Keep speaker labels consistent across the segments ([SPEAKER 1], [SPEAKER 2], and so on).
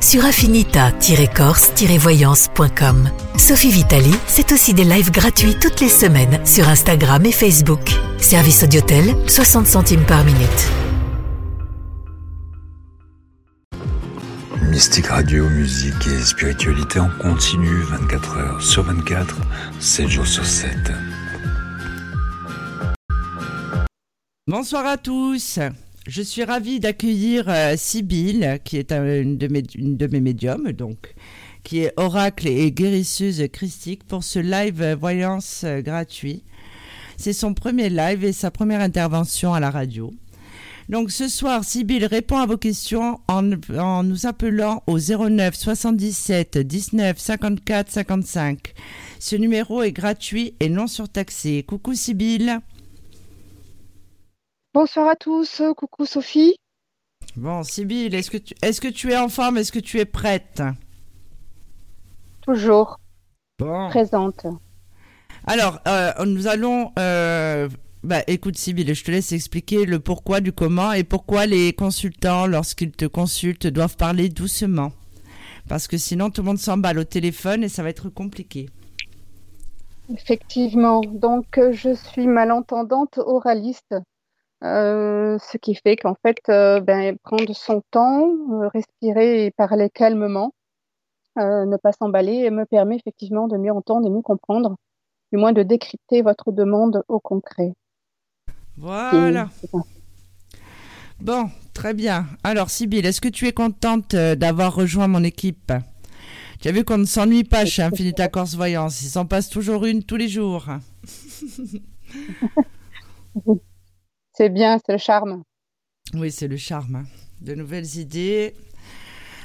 [SPEAKER 1] sur affinita-corse-voyance.com. Sophie Vitali, c'est aussi des lives gratuits toutes les semaines sur Instagram et Facebook. Service Audiotel, 60 centimes par minute.
[SPEAKER 2] Mystique Radio, musique et spiritualité en continu 24 heures sur 24, 7 jours sur 7.
[SPEAKER 3] Bonsoir à tous. Je suis ravie d'accueillir euh, qui est une, de mes, médiums, donc, qui est oracle et guérisseuse christique, pour ce live voyance euh, gratuit. C'est son premier live et sa première intervention à la radio. Donc ce soir, Sybille répond à vos questions en, en, nous appelant au 09 77 19 54 55. Ce numéro est gratuit et non surtaxé. Coucou Sybille.
[SPEAKER 4] Bonsoir à tous, coucou Sophie.
[SPEAKER 3] Bon, Sybille, est-ce que, tu, est que tu es en forme? Est-ce que tu es prête?
[SPEAKER 4] Toujours.
[SPEAKER 3] Bon.
[SPEAKER 4] Présente.
[SPEAKER 3] Alors, euh, nous allons... Euh, bah, écoute Sybille, je te laisse expliquer le pourquoi du comment et pourquoi les consultants, lorsqu'ils te consultent, doivent parler doucement. Parce que sinon, tout le monde s'emballe au téléphone et ça va être compliqué.
[SPEAKER 4] Effectivement. Donc, euh, je suis malentendante oraliste. Euh, ce qui fait qu'en fait, euh, ben, prendre son temps, euh, respirer et parler calmement, ne pas s'emballer, me permet effectivement de mieux entendre et mieux comprendre, du moins de décrypter votre demande au concret.
[SPEAKER 3] Voilà. Bon, très bien. Alors, Sybille, est-ce que tu es contente d'avoir rejoint mon équipe? Tu as vu qu'on ne s'ennuie pas chez Infinita Corse Voyance. Il s'en passe toujours une tous les jours.
[SPEAKER 4] C'est bien, c'est le charme.
[SPEAKER 3] Oui, c'est le charme. hein. De nouvelles idées.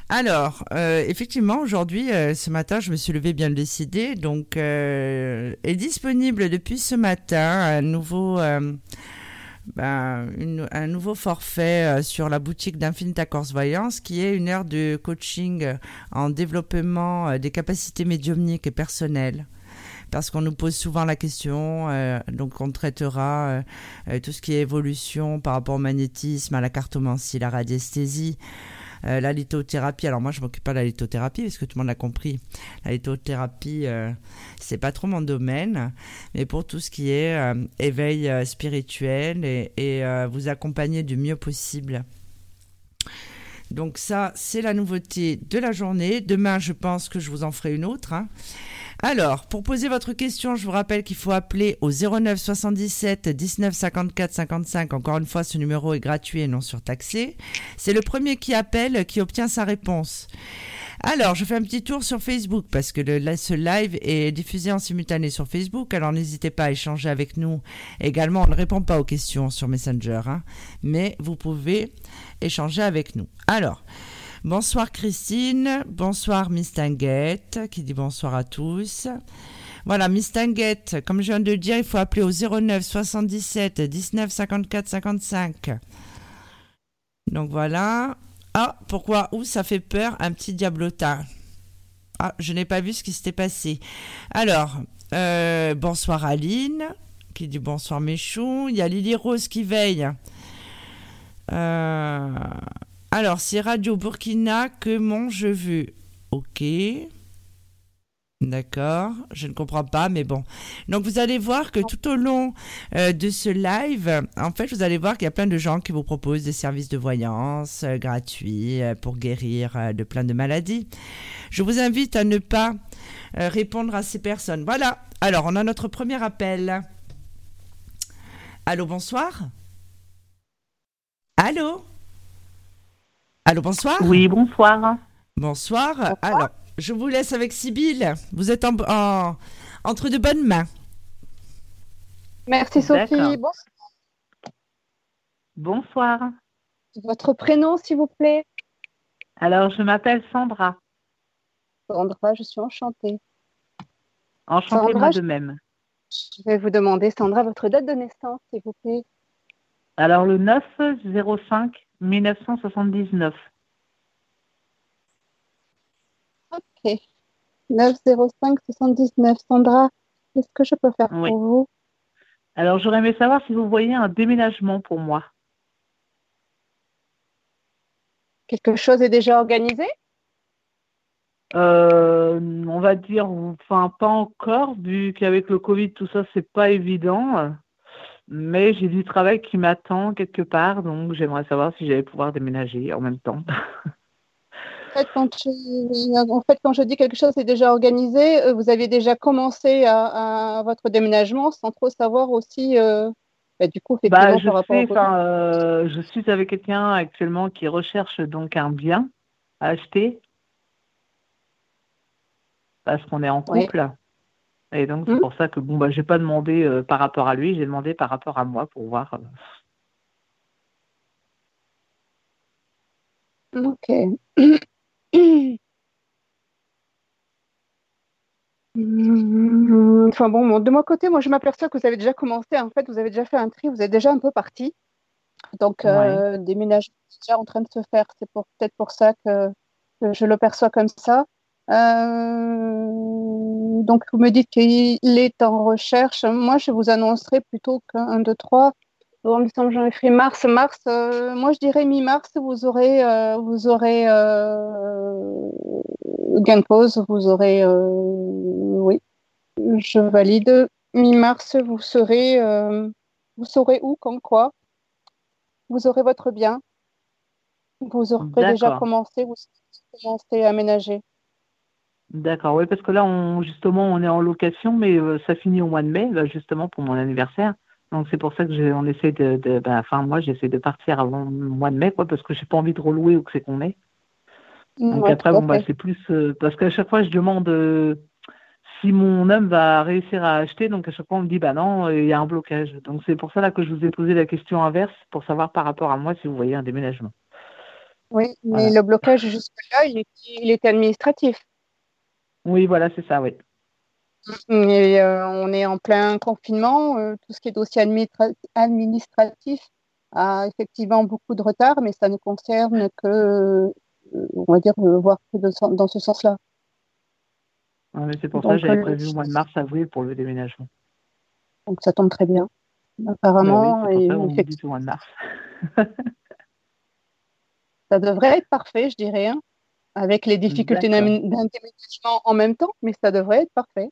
[SPEAKER 3] Alors, euh, effectivement, aujourd'hui, euh, ce matin, je me suis levée bien décidée. Donc, euh, est disponible depuis ce matin un nouveau, ben, forfait sur la boutique d'Infinita Corse Voyance, qui est une heure de coaching en développement des capacités médiumniques et personnelles. Parce qu'on nous pose souvent la question, euh, donc on traitera euh, euh, tout ce qui est évolution par rapport au magnétisme, à la cartomancie, la radiesthésie, la lithothérapie. Alors moi, je m'occupe pas de la lithothérapie parce que tout le monde l'a compris. La lithothérapie, euh, c'est pas trop mon domaine, mais pour tout ce qui est éveil spirituel et, vous accompagner du mieux possible. Donc ça, c'est la nouveauté de la journée. Demain, je pense que je vous en ferai une autre. hein. Alors, pour poser votre question, je vous rappelle qu'il faut appeler au 09 77 19 54 55. Encore une fois, ce numéro est gratuit et non surtaxé. C'est le premier qui appelle qui obtient sa réponse. Alors, je fais un petit tour sur Facebook parce que ce live est diffusé en simultané sur Facebook. Alors, n'hésitez pas à échanger avec nous. Également, on ne répond pas aux questions sur Messenger, hein, mais vous pouvez échanger avec nous. Alors, bonsoir Christine, bonsoir Miss Tinguette qui dit bonsoir à tous. Voilà, Miss Tinguette, comme je viens de le dire, il faut appeler au 09 77 19 54 55. Donc voilà. Ah, pourquoi? Ouh, ça fait peur, un petit diablotin. Ah, je n'ai pas vu ce qui s'était passé. Alors, euh, bonsoir Aline, qui dit bonsoir Méchou. Il y a Lily Rose qui veille. Euh, alors, c'est Radio Burkina que mon je veux. Ok. D'accord, je ne comprends pas, mais bon. Donc vous allez voir que tout au long euh, de ce live, en fait, vous allez voir qu'il y a plein de gens qui vous proposent des services de voyance euh, gratuits euh, pour guérir de plein de maladies. Je vous invite à ne pas répondre à ces personnes. Voilà. Alors, on a notre premier appel. Allô, bonsoir. Allô? Allô, bonsoir.
[SPEAKER 5] Oui, bonsoir.
[SPEAKER 3] Bonsoir. Alors, je vous laisse avec Sybille. Vous êtes en, en- entre de bonnes mains.
[SPEAKER 4] Merci Sophie.
[SPEAKER 5] D'accord.
[SPEAKER 4] Bon,
[SPEAKER 5] Bonsoir.
[SPEAKER 4] votre prénom, s'il vous plaît?
[SPEAKER 5] Alors, je m'appelle Sandra.
[SPEAKER 4] Sandra, je suis enchantée.
[SPEAKER 5] Enchantée moi de même.
[SPEAKER 4] Je vais vous demander, Sandra, votre date de naissance, s'il vous plaît?
[SPEAKER 5] Alors le 9 05 1979.
[SPEAKER 4] Ok. 905 79. Sandra, qu'est-ce que je peux faire pour vous?
[SPEAKER 5] Alors j'aurais aimé savoir si vous voyez un déménagement pour moi.
[SPEAKER 4] Quelque chose est déjà organisé?
[SPEAKER 5] Euh, on va dire, enfin pas encore, vu qu'avec le Covid, tout ça, c'est pas évident. Mais j'ai du travail qui m'attend quelque part, donc j'aimerais savoir si j'allais pouvoir déménager en même temps.
[SPEAKER 4] En fait, quand je, en fait, quand je dis quelque chose est déjà organisé, euh, vous avez déjà commencé à, votre déménagement sans trop savoir aussi, euh, bah, du coup,
[SPEAKER 5] bah, je, par rapport euh, je suis avec quelqu'un actuellement qui recherche donc un bien à acheter parce qu'on est en couple. Et donc, c'est mmh. pour ça que bon, bah, j'ai pas demandé euh, par rapport à lui, j'ai demandé par rapport à moi pour voir.
[SPEAKER 4] Euh. Ok. Enfin bon, de mon côté, moi je m'aperçois que vous avez déjà commencé, en fait, vous avez déjà fait un tri, vous êtes déjà un peu parti. Donc, euh, déménagement est déjà en train de se faire. C'est peut-être pour ça que, je le perçois comme ça. Euh, donc, vous me dites qu'il est en recherche. Moi, je vous annoncerai plutôt qu'un, deux, trois. En décembre, janvier, mars, mars. Euh, moi, je dirais mi-mars, vous aurez, euh, vous aurez gain de cause, vous aurez, oui, je valide. Mi-mars, vous serez, vous saurez où, quand, quoi. Vous aurez votre bien. Vous aurez déjà commencé, vous commencez à aménager.
[SPEAKER 5] D'accord, oui, parce que là, on, justement, on est en location, mais euh, ça finit au mois de mai, justement, pour mon anniversaire. Donc, c'est pour ça que on essaie de, ben, enfin, moi, j'essaie de partir avant le mois de mai, quoi, parce que j'ai pas envie de relouer où que c'est qu'on est. Donc, après, bon, bah, c'est plus, euh, parce qu'à chaque fois, je demande euh, si mon homme va réussir à acheter. Donc, à chaque fois, on me dit, bah non, il y a un blocage. Donc, c'est pour ça là que je vous ai posé la question inverse, pour savoir par rapport à moi si vous voyez un déménagement.
[SPEAKER 4] Oui, mais le blocage jusque-là, il, il était administratif.
[SPEAKER 5] Oui, voilà, c'est ça, oui.
[SPEAKER 4] Et, euh, on est en plein confinement. Euh, tout ce qui est dossier administratif a effectivement beaucoup de retard, mais ça ne concerne que, euh, on va dire, voir que dans ce sens-là.
[SPEAKER 5] c'est pour ça que j'avais prévu au mois de mars, avril pour le déménagement.
[SPEAKER 4] Donc ça tombe très bien. Apparemment,
[SPEAKER 5] oui, et mois de mars.
[SPEAKER 4] ça devrait être parfait, je dirais. Hein avec les difficultés d'intermédiation en même temps, mais ça devrait être parfait.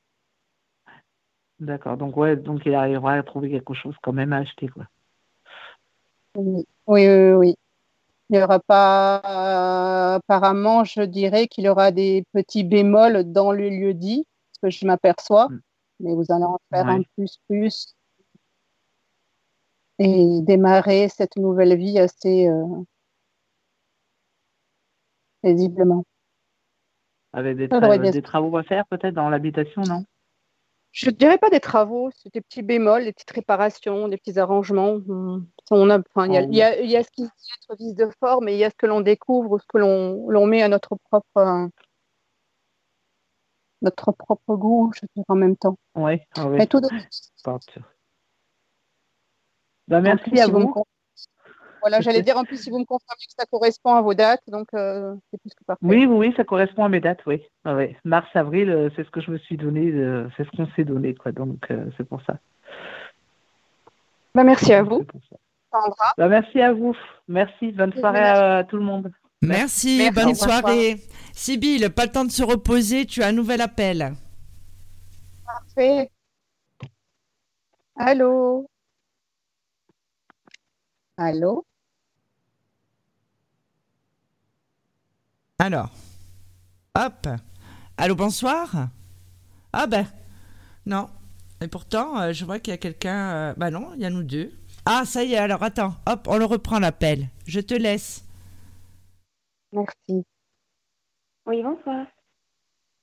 [SPEAKER 5] D'accord, donc ouais, donc il arrivera à trouver quelque chose quand même à acheter, quoi.
[SPEAKER 4] Oui, oui, oui. Il n'y aura pas, apparemment, je dirais qu'il y aura des petits bémols dans le lieu dit, ce que je m'aperçois, hmm. mais vous allez en faire un plus plus et démarrer cette nouvelle vie assez, euh, paisiblement.
[SPEAKER 5] Avec des, travaux à faire peut-être dans l'habitation, non?
[SPEAKER 4] Je ne dirais pas des travaux, c'est des petits bémols, des petites réparations, des petits arrangements. On a, il, y a, ce qui est vice de forme et il y a ce que l'on découvre, ce que l'on met à notre propre, notre propre goût, je dirais en même temps.
[SPEAKER 5] Oui, ah oui. tout de... bah, merci à vous.
[SPEAKER 4] Voilà, j'allais dire en plus si vous me confirmez que ça correspond à vos dates, donc euh, c'est plus que parfait.
[SPEAKER 5] Oui, oui, ça correspond à mes dates, oui. Ah Mars, avril, euh, c'est ce que je me suis donné, euh, c'est ce qu'on s'est donné, quoi. Donc c'est pour ça.
[SPEAKER 4] Bah, merci à vous.
[SPEAKER 5] Sandra. Bah, merci à vous. Merci. Bonne soirée à, tout le monde.
[SPEAKER 3] Merci, bonne soirée. Sybille, pas le temps de se reposer, tu as un nouvel appel.
[SPEAKER 4] Parfait. Allô? Allô?
[SPEAKER 3] Alors, hop. Allô, bonsoir. Ah ben, non. Et pourtant, euh, je vois qu'il y a quelqu'un. Euh, bah non, il y a nous deux. Ah, ça y est, alors attends, hop, on le reprend l'appel. Je te laisse.
[SPEAKER 4] Merci.
[SPEAKER 6] Oui, bonsoir.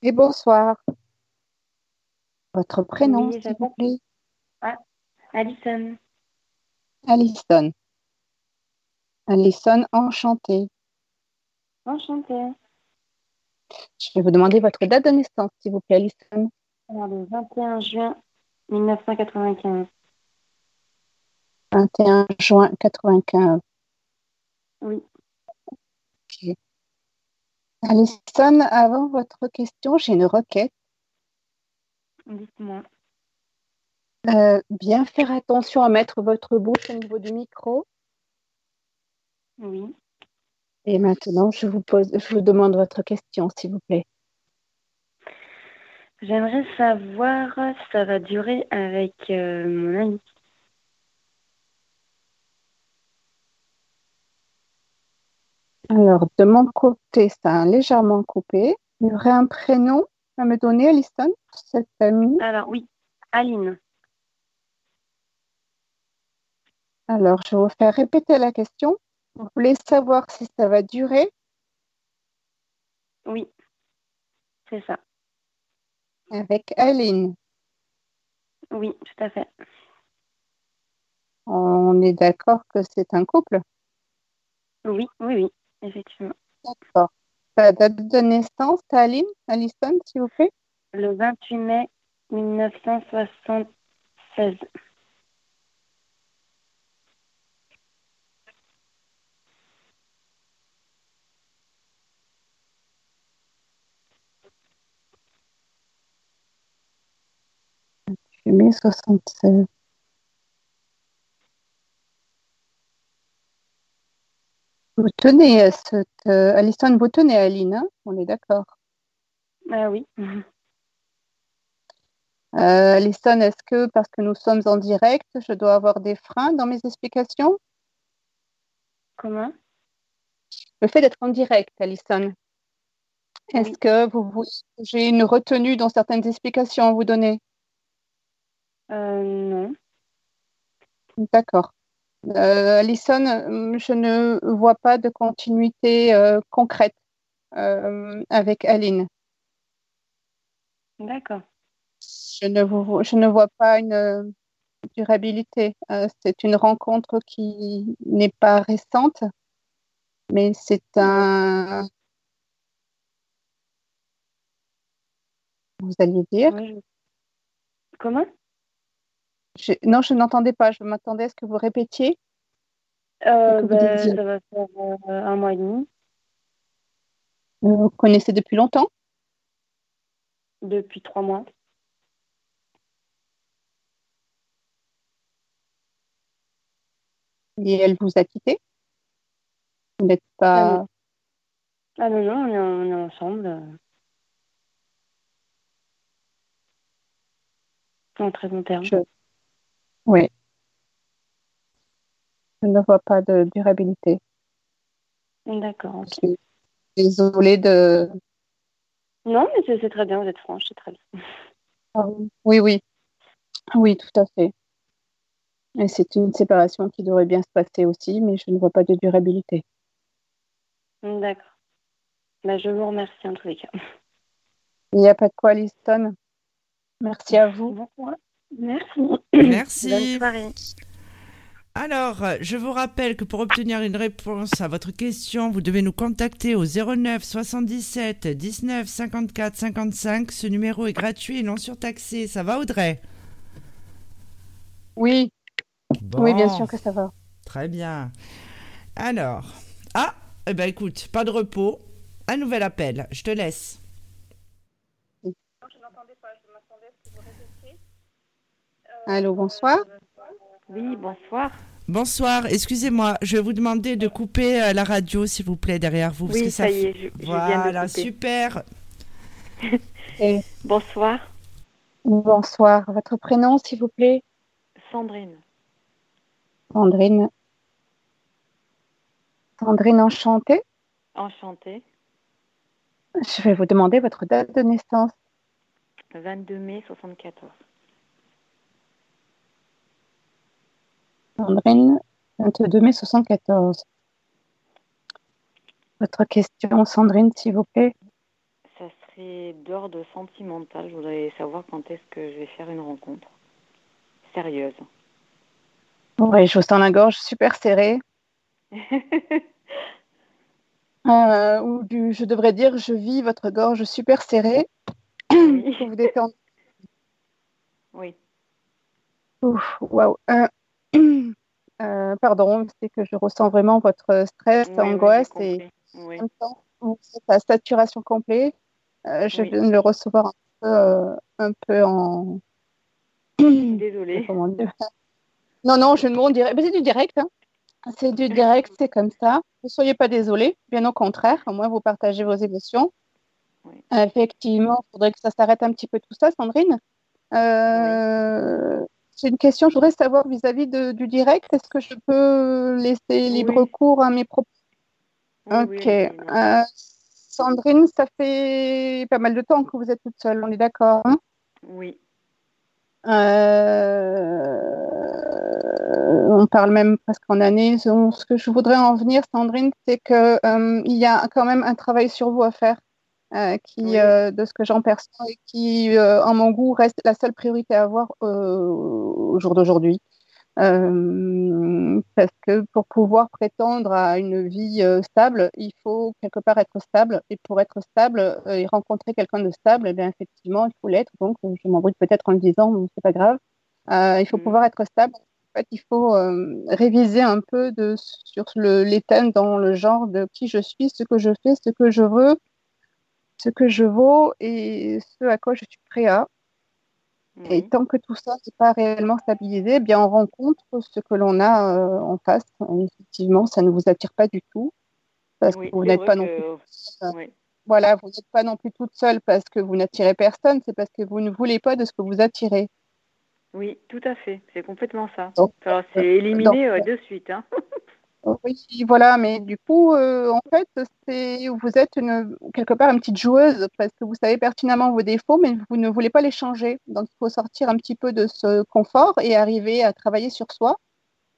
[SPEAKER 4] Et bonsoir. Votre prénom, s'il vous plaît
[SPEAKER 6] ah, Alison.
[SPEAKER 4] Alison. Alison, enchantée.
[SPEAKER 6] Enchantée.
[SPEAKER 4] Je vais vous demander votre date de naissance, s'il vous plaît, Alison.
[SPEAKER 6] Alors, le 21 juin 1995.
[SPEAKER 4] 21 juin 95.
[SPEAKER 6] Oui.
[SPEAKER 4] Alison, avant votre question, j'ai une requête.
[SPEAKER 6] Dites-moi.
[SPEAKER 4] Euh, bien faire attention à mettre votre bouche au niveau du micro.
[SPEAKER 6] Oui.
[SPEAKER 4] Et maintenant, je vous pose, je vous demande votre question, s'il vous plaît.
[SPEAKER 6] J'aimerais savoir si ça va durer avec euh, mon ami.
[SPEAKER 4] Alors, de mon côté, ça a légèrement coupé. Il y aurait un prénom à me donner, Alison, cette amie.
[SPEAKER 6] Alors, oui, Aline.
[SPEAKER 4] Alors, je vais vous faire répéter la question. Vous voulez savoir si ça va durer?
[SPEAKER 6] Oui, c'est ça.
[SPEAKER 4] avec Aline.
[SPEAKER 6] Oui, tout à fait.
[SPEAKER 4] On est d'accord que c'est un couple?
[SPEAKER 6] Oui, oui, oui, effectivement.
[SPEAKER 4] D'accord. La date de naissance, Aline, Alison, s'il vous plaît?
[SPEAKER 6] Le 28 mai 1976.
[SPEAKER 4] Mai 76. Vous tenez à cette... euh, Alison, vous tenez à Aline, hein? On est d'accord.
[SPEAKER 6] Ah oui.
[SPEAKER 4] Euh, Alison, est-ce que parce que nous sommes en direct, je dois avoir des freins dans mes explications?
[SPEAKER 6] Comment?
[SPEAKER 4] Le fait d'être en direct, Alison, est-ce
[SPEAKER 6] Oui.
[SPEAKER 4] que vous, vous- j'ai une retenue dans certaines explications à vous donner?
[SPEAKER 6] Non.
[SPEAKER 4] D'accord. Euh, Alison, euh, je ne vois pas de continuité euh, concrète euh, avec Aline.
[SPEAKER 6] D'accord.
[SPEAKER 4] Je ne, vous- je ne vois pas une euh, durabilité. Euh, c'est une rencontre qui n'est pas récente, mais c'est un... Vous alliez dire?
[SPEAKER 6] Oui, je- Comment?
[SPEAKER 4] Je- Non, je n'entendais pas. Je m'attendais à ce que vous répétiez.
[SPEAKER 6] euh,
[SPEAKER 4] que vous
[SPEAKER 6] ben. Ça va faire euh, un mois et demi.
[SPEAKER 4] Vous connaissez depuis longtemps?
[SPEAKER 6] Depuis trois mois.
[SPEAKER 4] et elle vous a quitté? Vous n'êtes pas...
[SPEAKER 6] Ah non, non, on est, on est ensemble. En très bon terme.
[SPEAKER 4] Je- Oui. Je ne vois pas de durabilité.
[SPEAKER 6] D'accord. ok.
[SPEAKER 4] Je suis désolée de...
[SPEAKER 6] Non, mais c'est très bien, vous êtes franche, c'est très bien.
[SPEAKER 4] Ah Oui, oui. Oui, tout à fait. Et c'est une séparation qui devrait bien se passer aussi, mais je ne vois pas de durabilité.
[SPEAKER 6] D'accord. Bah, je vous remercie en tous les cas.
[SPEAKER 4] Il n'y a pas de quoi, Liston. Merci à vous.
[SPEAKER 6] Bon. Merci.
[SPEAKER 3] Merci.
[SPEAKER 6] Bonne soirée.
[SPEAKER 3] Alors, je vous rappelle que pour obtenir une réponse à votre question, vous devez nous contacter au 09 77 19 54 55. Ce numéro est gratuit et non surtaxé. Ça va, Audrey?
[SPEAKER 4] Oui,
[SPEAKER 3] Bon,
[SPEAKER 4] oui, bien sûr que ça va.
[SPEAKER 3] Très bien. Alors, ah, eh ben écoute, pas de repos. Un nouvel appel. Je te laisse.
[SPEAKER 4] Allô, bonsoir.
[SPEAKER 6] Oui, bonsoir.
[SPEAKER 3] Bonsoir. Excusez-moi, je vais vous demander de couper euh, la radio, s'il vous plaît, derrière vous. parce
[SPEAKER 6] Oui,
[SPEAKER 3] que
[SPEAKER 6] ça y est, je, je viens de
[SPEAKER 3] Voilà,
[SPEAKER 6] couper.
[SPEAKER 3] super.
[SPEAKER 4] Et
[SPEAKER 6] Bonsoir,
[SPEAKER 4] bonsoir. Votre prénom, s'il vous plaît?
[SPEAKER 6] Sandrine.
[SPEAKER 4] Sandrine. Sandrine enchantée.
[SPEAKER 6] Enchantée.
[SPEAKER 4] Je vais vous demander votre date de naissance.
[SPEAKER 6] 22 mai 74.
[SPEAKER 4] Sandrine, 22 mai 74. Votre question, Sandrine, s'il vous plaît.
[SPEAKER 6] Ça serait d'ordre sentimental. Je voudrais savoir quand est-ce que je vais faire une rencontre sérieuse.
[SPEAKER 4] Oui, je vous sens la gorge super serrée. Euh, ou du, je devrais dire, je vis votre gorge super serrée.
[SPEAKER 6] Oui.
[SPEAKER 4] Vous détendre.
[SPEAKER 6] Oui.
[SPEAKER 4] Ouf, waouh. Euh, pardon, c'est que je ressens vraiment votre stress,
[SPEAKER 6] Oui, oui, j'ai
[SPEAKER 4] angoisse et.
[SPEAKER 6] Oui.
[SPEAKER 4] en même temps, saturation complète. Euh, je viens de le recevoir un peu, euh, un peu en.
[SPEAKER 6] Désolée.
[SPEAKER 4] Comment dire? Non, non, je ne m'en dirais. C'est du direct. hein. C'est du direct, c'est comme ça. Ne soyez pas désolés, bien au contraire. Au moins, vous partagez vos émotions.
[SPEAKER 6] Oui.
[SPEAKER 4] Effectivement, il faudrait que ça s'arrête un petit peu tout ça, Sandrine. Euh, J'ai une question, je voudrais savoir vis-à-vis du direct, est-ce que je peux laisser libre
[SPEAKER 6] Oui.
[SPEAKER 4] cours à mes propos
[SPEAKER 6] Oui,
[SPEAKER 4] Ok. Euh, Sandrine, ça fait pas mal de temps que vous êtes toute seule, on est d'accord hein?
[SPEAKER 6] Oui.
[SPEAKER 4] Euh, on parle même presque en années. Donc, Ce que je voudrais en venir, Sandrine, c'est que euh, y a quand même un travail sur vous à faire, euh, qui,
[SPEAKER 6] Oui.
[SPEAKER 4] euh, de ce que j'en perçois, et qui, euh, en mon goût, reste la seule priorité à avoir euh, au jour d'aujourd'hui. Parce que pour pouvoir prétendre à une vie stable, il faut quelque part être stable. Et pour être stable et rencontrer quelqu'un de stable, eh bien, effectivement, il faut l'être. Donc, je m'embrouille peut-être en le disant, mais c'est pas grave. Il faut
[SPEAKER 6] Mhm.
[SPEAKER 4] pouvoir être stable. En fait, il faut réviser un peu de, sur le, les thèmes dans le genre de qui je suis, ce que je fais, ce que je veux, ce que je vaux et ce à quoi je suis prêt à. Et tant que tout ça n'est pas réellement stabilisé, eh bien on rencontre ce que l'on a euh, en face. Et effectivement, ça ne vous attire pas du tout parce
[SPEAKER 6] Oui,
[SPEAKER 4] que vous n'êtes pas non plus.
[SPEAKER 6] Oui.
[SPEAKER 4] Voilà, vous n'êtes pas non plus toute seule parce que vous n'attirez personne, c'est parce que vous ne voulez pas de ce que vous attirez.
[SPEAKER 6] Oui, tout à fait. C'est complètement ça.
[SPEAKER 4] Donc,
[SPEAKER 6] Alors, c'est
[SPEAKER 4] donc,
[SPEAKER 6] éliminé euh, de suite. Hein.
[SPEAKER 4] oui, voilà, mais du coup, euh, en fait, c'est vous êtes une, quelque part une petite joueuse parce que vous savez pertinemment vos défauts, mais vous ne voulez pas les changer. Donc, il faut sortir un petit peu de ce confort et arriver à travailler sur soi.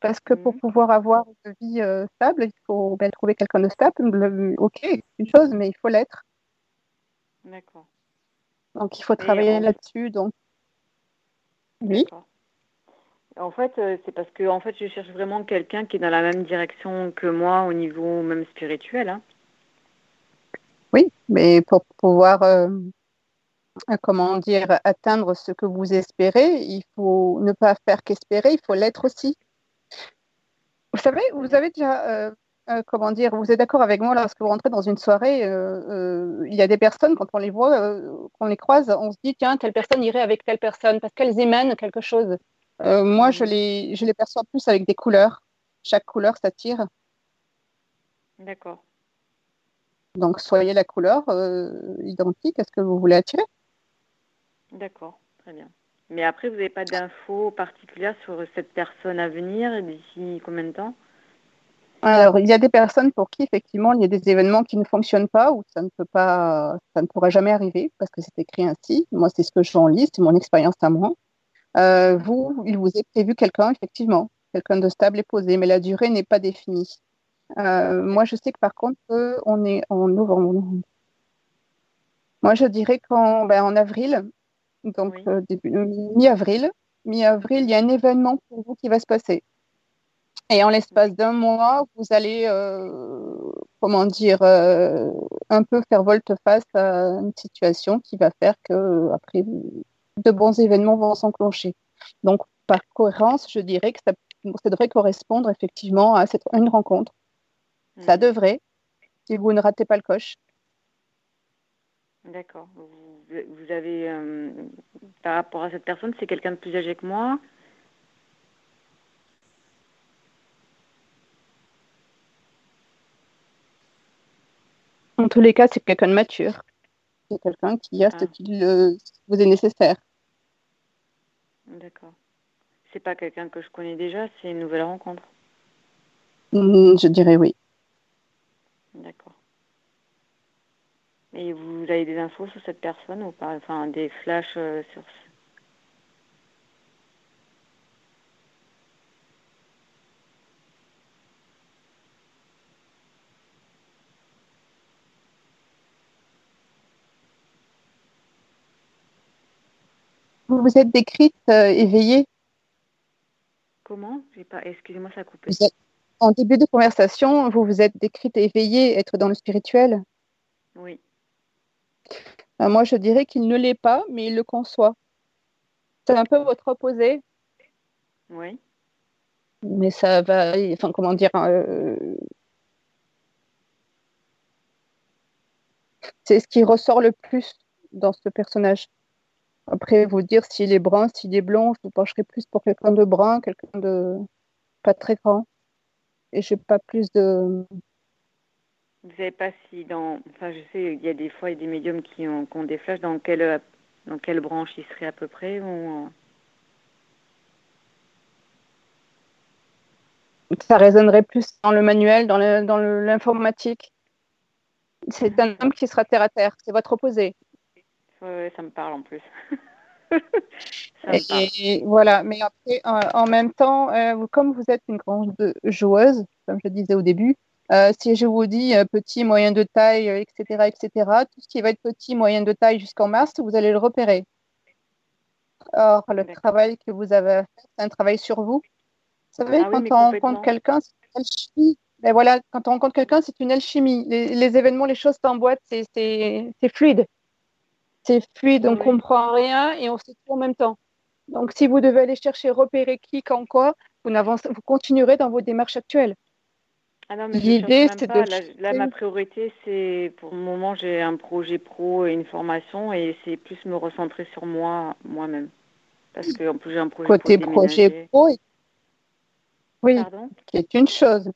[SPEAKER 4] Parce que pour
[SPEAKER 6] Mhm.
[SPEAKER 4] pouvoir avoir une vie euh, stable, il faut ben, trouver quelqu'un de stable. Le- ok, c'est une chose, mais il faut l'être.
[SPEAKER 6] D'accord.
[SPEAKER 4] Donc, il faut travailler là-dessus. Donc, oui.
[SPEAKER 6] D'accord. En fait, euh, c'est parce que en fait, je cherche vraiment quelqu'un qui est dans la même direction que moi au niveau même spirituel. Hein.
[SPEAKER 4] Oui, mais pour pouvoir, euh, euh, comment dire, atteindre ce que vous espérez, il faut ne pas faire qu'espérer, il faut l'être aussi. Vous savez, vous avez déjà, comment dire, vous êtes d'accord avec moi lorsque vous rentrez dans une soirée, il y a des personnes, quand on les voit, qu'on les croise, on se dit, tiens, telle personne irait avec telle personne, parce qu'elles émanent quelque chose. Euh, moi, je
[SPEAKER 6] Mhm.
[SPEAKER 4] les, je les perçois plus avec des couleurs. Chaque couleur s'attire.
[SPEAKER 6] D'accord.
[SPEAKER 4] Donc, soyez la couleur euh, identique à ce que vous voulez attirer.
[SPEAKER 6] D'accord. Très bien. Mais après, vous n'avez pas d'infos particulières sur cette personne à venir d'ici combien de temps?
[SPEAKER 4] Alors, il y a des personnes pour qui, effectivement, il y a des événements qui ne fonctionnent pas ou ça ne peut pas, ça ne pourra jamais arriver parce que c'est écrit ainsi. Moi, c'est ce que j'en lis, c'est mon expérience à moi. Euh, vous, il vous est prévu quelqu'un, effectivement, quelqu'un de stable et posé, mais la durée n'est pas définie. Euh, moi, je sais que par contre, euh, on est en novembre. Moi, je dirais qu'en ben, en avril, donc
[SPEAKER 6] Oui.
[SPEAKER 4] début- mi-avril, mi-avril, il y a un événement pour vous qui va se passer. Et en l'espace d'un mois, vous allez, comment dire, un peu faire volte-face à une situation qui va faire que après de bons événements vont s'enclencher. Donc, par cohérence, je dirais que ça, ça devrait correspondre effectivement à cette, une rencontre. Ça
[SPEAKER 6] Mhm.
[SPEAKER 4] devrait, si vous ne ratez pas le coche.
[SPEAKER 6] D'accord. Vous, vous avez, euh, par rapport à cette personne, c'est quelqu'un de plus âgé que moi?
[SPEAKER 4] En tous les cas, c'est quelqu'un de mature. C'est quelqu'un qui a ce
[SPEAKER 6] Ah.
[SPEAKER 4] qui le- vous est nécessaire.
[SPEAKER 6] D'accord. C'est pas quelqu'un que je connais déjà, c'est une nouvelle rencontre?
[SPEAKER 4] Hmm, Je dirais oui.
[SPEAKER 6] D'accord. Et vous avez des infos sur cette personne ou pas? Enfin, des flashs euh, sur.
[SPEAKER 4] Vous vous êtes décrite euh, éveillée?
[SPEAKER 6] Comment? Pas. Excusez-moi, ça a coupé.
[SPEAKER 4] Êtes- en début de conversation, vous vous êtes décrite éveillée, être dans le spirituel?
[SPEAKER 6] Oui.
[SPEAKER 4] Euh, moi, je dirais qu'il ne l'est pas, mais il le conçoit. C'est un peu votre opposé?
[SPEAKER 6] Oui.
[SPEAKER 4] Mais ça va, enfin, comment dire, euh, c'est ce qui ressort le plus dans ce personnage. Après, vous dire s'il est brun, s'il est blond, je vous pencherai plus pour quelqu'un de brun, quelqu'un de pas très grand. Et je n'ai pas plus de.
[SPEAKER 6] Vous savez pas si dans. Enfin, je sais, il y a des fois, il y a des médiums qui ont, qui ont des flashs. Dans quelle, dans quelle branche il serait à peu près ou...
[SPEAKER 4] Ça résonnerait plus dans le manuel, dans l'informatique. C'est un homme qui sera terre à terre. C'est votre opposé.
[SPEAKER 6] Ça me parle en plus.
[SPEAKER 4] et, voilà, mais après, en, même temps, euh, comme vous êtes une grande joueuse, comme je disais au début, euh, si je vous dis euh, petit, moyen de taille, etc., etc., tout ce qui va être petit, moyen de taille jusqu'en mars, vous allez le repérer. Or, le travail que vous avez à faire, c'est un travail sur vous. Vous savez, ah quand on rencontre quelqu'un, c'est une alchimie. Ben voilà, quand on rencontre quelqu'un, c'est une alchimie. Les, les événements, les choses s'emboîtent, c'est fluide c'est fluide, on ne comprend rien et on sait tout en même temps. Donc, si vous devez aller chercher, repérer qui, quand, quoi, vous, vous continuerez dans vos démarches actuelles.
[SPEAKER 6] Ah L'idée, c'est de. Là, ma priorité, c'est pour le moment, j'ai un projet pro et une formation et c'est plus me recentrer sur moi, moi-même. Parce qu'en plus, j'ai un projet
[SPEAKER 4] Côté projet pro, oui, qui est une chose.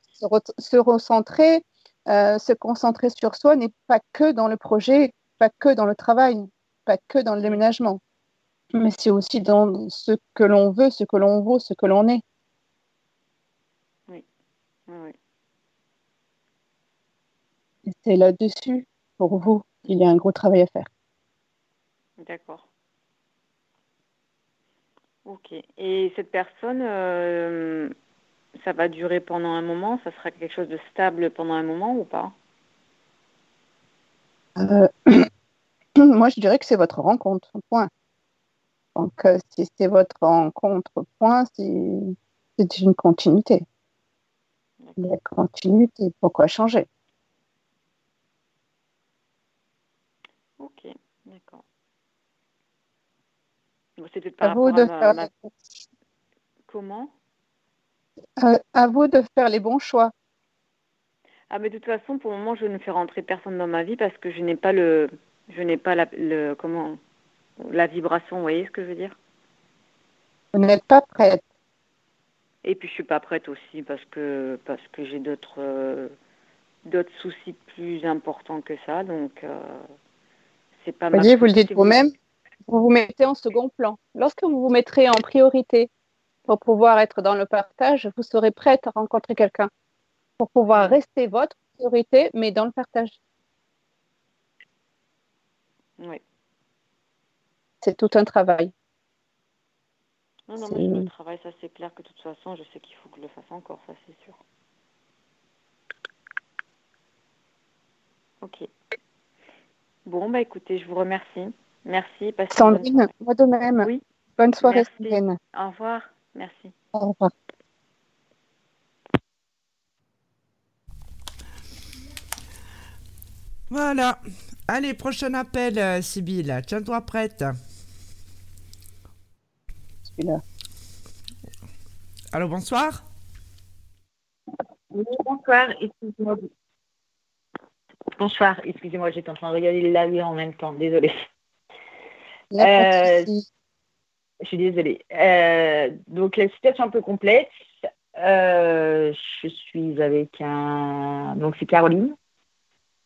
[SPEAKER 4] Se, recentrer, euh, se concentrer sur soi n'est pas que dans le projet, pas que dans le travail pas que dans le déménagement, mais c'est aussi dans ce que l'on veut, ce que l'on vaut, ce que l'on est.
[SPEAKER 6] Oui. oui.
[SPEAKER 4] c'est là-dessus, pour vous, qu'il y a un gros travail à faire.
[SPEAKER 6] D'accord. Ok. Et cette personne, euh, ça va durer pendant un moment? Ça sera quelque chose de stable pendant un moment ou pas?
[SPEAKER 4] Euh, Moi, je dirais que c'est votre rencontre, point. Donc, euh, si c'est votre rencontre, point, c'est une continuité. La continuité, pourquoi changer?
[SPEAKER 6] Ok, d'accord. à vous de faire Comment?
[SPEAKER 4] Euh, À vous de faire les bons choix.
[SPEAKER 6] Ah, mais de toute façon, pour le moment, je ne fais rentrer personne dans ma vie parce que je n'ai pas le, je n'ai pas la, le, comment, la vibration, vous voyez ce que je veux dire?
[SPEAKER 4] Vous n'êtes pas prête.
[SPEAKER 6] Et puis je suis pas prête aussi parce que parce que j'ai d'autres euh, d'autres soucis plus importants que ça, donc euh, c'est pas.
[SPEAKER 4] Vous voyez, vous le dites vous-même, vous vous mettez en second plan. Lorsque vous vous mettrez en priorité pour pouvoir être dans le partage, vous serez prête à rencontrer quelqu'un pour pouvoir rester votre priorité, mais dans le partage.
[SPEAKER 6] Oui.
[SPEAKER 4] C'est tout un travail.
[SPEAKER 6] Non, non, mais le travail, ça c'est clair que de toute façon, je sais qu'il faut que je le fasse encore, ça c'est sûr. Ok. Bon, bah écoutez, je vous remercie. Merci.
[SPEAKER 4] Sandrine, moi de même.
[SPEAKER 6] Oui.
[SPEAKER 4] Bonne soirée, Sandrine.
[SPEAKER 6] Au revoir. Merci.
[SPEAKER 4] Au revoir.
[SPEAKER 3] Voilà. Allez, prochain appel, euh, Tiens-toi prête.
[SPEAKER 4] Là.
[SPEAKER 3] Allô, bonsoir.
[SPEAKER 7] bonsoir. Excusez-moi. Bonsoir, excusez-moi, j'étais en train de regarder la vie en même temps, désolée. Euh, je suis désolée. Euh, donc la situation est un peu complexe. Euh, je suis avec un. Donc c'est Caroline.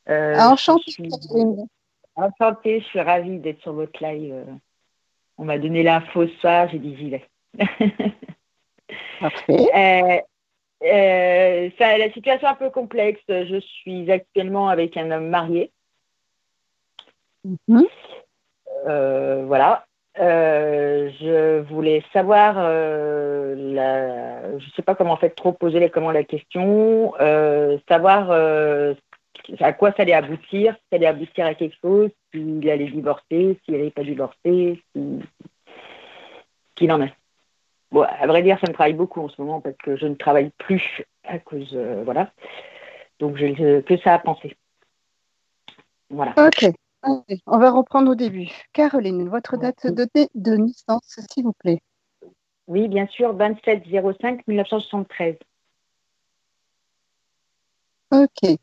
[SPEAKER 4] Euh, enchantée. Je
[SPEAKER 7] enchantée, je suis ravie d'être sur votre live. Euh. On m'a donné l'info ce soir, j'ai dit j'y vais.
[SPEAKER 4] Parfait.
[SPEAKER 7] Euh, ça, la situation est un peu complexe. Je suis actuellement avec un homme marié.
[SPEAKER 4] Mhm.
[SPEAKER 7] voilà. je voulais savoir, la, je ne sais pas comment en fait trop poser comment la question, savoir à quoi ça allait aboutir, si ça allait aboutir à quelque chose, s'il allait divorcer, s'il n'allait pas divorcer, qu'il en est. Bon, à vrai dire, ça me travaille beaucoup en ce moment parce que je ne travaille plus à cause, euh, voilà. Donc, j'ai que ça à penser. Voilà.
[SPEAKER 4] Ok. on va reprendre au début. Caroline, votre date de, de naissance, s'il vous plaît.
[SPEAKER 7] Oui, bien sûr, 27 05 1973.
[SPEAKER 4] Ok.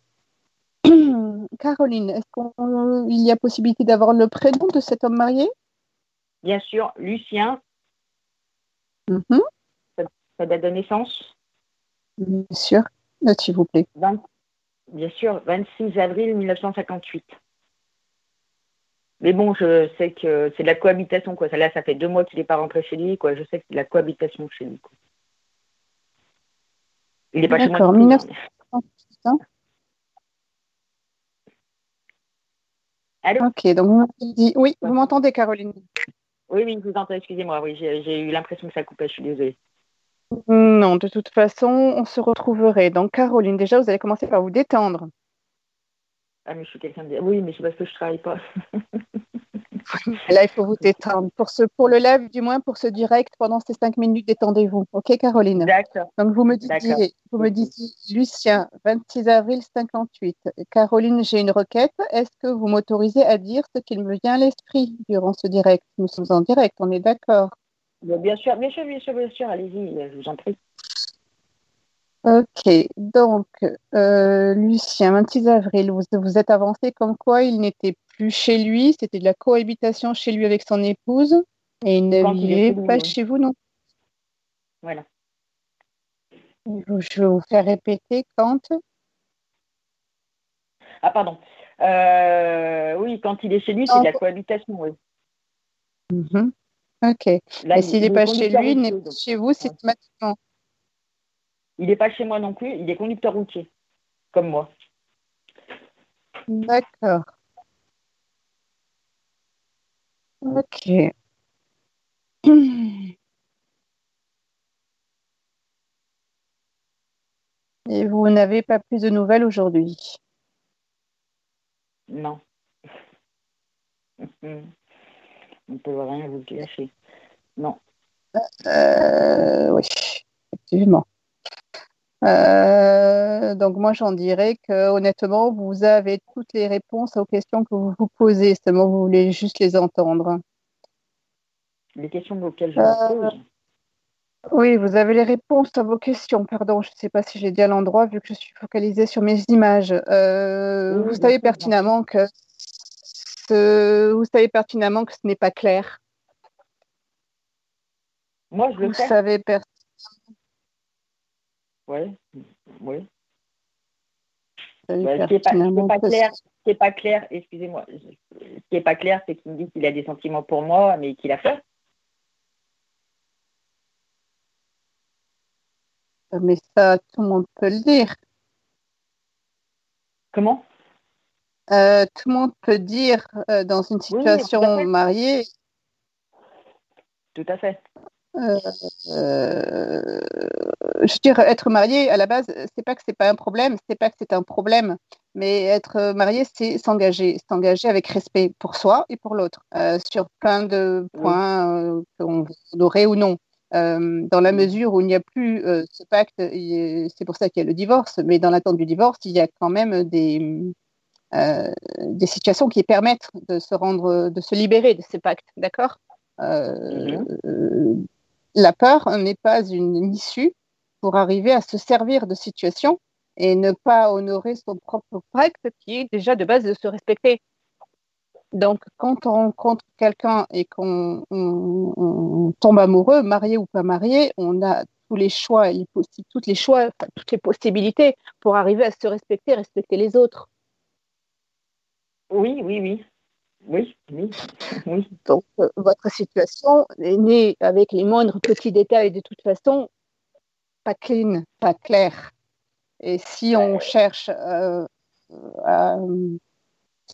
[SPEAKER 4] Caroline, est-ce qu'il y a possibilité d'avoir le prénom de cet homme marié?
[SPEAKER 7] Bien sûr, Lucien. Mm date de naissance?
[SPEAKER 4] Bien sûr, euh, s'il vous plaît.
[SPEAKER 7] bien sûr, 26 avril 1958. Mais bon, je sais que c'est de la cohabitation, quoi. Là, ça fait deux mois qu'il n'est pas rentré chez lui. Je sais que c'est de la cohabitation chez lui. Il n'est pas chez moi. 19...
[SPEAKER 4] Allô Ok, donc vous m'entendez Oui, vous m'entendez, Caroline
[SPEAKER 7] Oui, oui, je vous entends, excusez-moi. Oui, j'ai eu l'impression que ça coupait, je suis désolée.
[SPEAKER 4] Non, de toute façon, on se retrouverait. Donc, Caroline, déjà, vous allez commencer par vous détendre.
[SPEAKER 7] Ah, mais je suis quelqu'un de. Oui, mais c'est parce que je travaille pas.
[SPEAKER 4] Là, il faut vous détendre. Pour, ce, pour le live, du moins pour ce direct, pendant ces cinq minutes, détendez-vous. OK, Caroline?
[SPEAKER 7] D'accord.
[SPEAKER 4] Donc, vous me disiez, vous me disiez, Lucien, 26 avril 58. Caroline, j'ai une requête. Est-ce que vous m'autorisez à dire ce qu'il me vient à l'esprit durant ce direct? Nous sommes en direct, on est d'accord
[SPEAKER 7] Bien sûr, bien sûr, bien sûr, bien sûr. Allez-y, je vous en prie.
[SPEAKER 4] Ok, donc euh, Lucien, 26 avril, vous vous êtes avancé comme quoi il n'était plus chez lui, c'était de la cohabitation chez lui avec son épouse et il ne vivait pas chez vous, non
[SPEAKER 7] Voilà.
[SPEAKER 4] Je vais vous faire répéter quand
[SPEAKER 7] Ah, pardon. Euh, oui, quand il est chez lui, c'est de la cohabitation, oui.
[SPEAKER 4] Mhm. Ok. et s'il n'est pas chez lui, il n'est pas chez vous systématiquement
[SPEAKER 7] il n'est pas chez moi non plus, il est conducteur routier, comme moi.
[SPEAKER 4] D'accord. Ok. Et vous n'avez pas plus de nouvelles aujourd'hui?
[SPEAKER 7] Non. On ne peut rien vous cacher. Non.
[SPEAKER 4] Euh, oui, effectivement. Euh, donc moi, j'en dirais que honnêtement, vous avez toutes les réponses aux questions que vous vous posez. Seulement, vous voulez juste les entendre.
[SPEAKER 7] Les questions auxquelles je me pose.
[SPEAKER 4] Oui, vous avez les réponses à vos questions. Pardon, je ne sais pas si j'ai dit à l'endroit vu que je suis focalisée sur mes images. Euh, vous savez pertinemment que ce... vous savez pertinemment que ce n'est pas clair.
[SPEAKER 7] Moi, je le
[SPEAKER 4] vous savez pertinemment
[SPEAKER 7] oui, oui. ce qui n'est pas, clair, pas clair, excusez-moi, ce qui n'est pas clair, c'est qu'il me dit qu'il a des sentiments pour moi, mais qu'il a peur.
[SPEAKER 4] Mais ça, tout le monde peut le dire.
[SPEAKER 7] Comment?
[SPEAKER 4] Euh, Tout le monde peut dire euh, dans une situation mariée.
[SPEAKER 7] Tout à fait.
[SPEAKER 4] Euh, je veux dire, être marié, à la base, c'est pas que c'est pas un problème, c'est pas que c'est un problème, mais être marié, c'est s'engager, s'engager avec respect pour soi et pour l'autre, euh, sur plein de points euh, qu'on aurait ou non. dans la mesure où il n'y a plus ce pacte, c'est pour ça qu'il y a le divorce, mais dans l'attente du divorce, il y a quand même des, des situations qui permettent de se rendre, de se libérer de ces pactes, d'accord? Mmh la peur n'est pas une issue pour arriver à se servir de situations et ne pas honorer son propre pacte qui est déjà de base de se respecter. Donc, quand on rencontre quelqu'un et qu'on tombe amoureux, marié ou pas marié, on a tous les choix, toutes les choix, toutes les possibilités pour arriver à se respecter, respecter les autres.
[SPEAKER 7] Oui, oui, oui. Oui, oui, oui.
[SPEAKER 4] Donc, euh, votre situation est née avec les moindres petits détails de toute façon, pas clean, pas clair. Et si on cherche euh, à,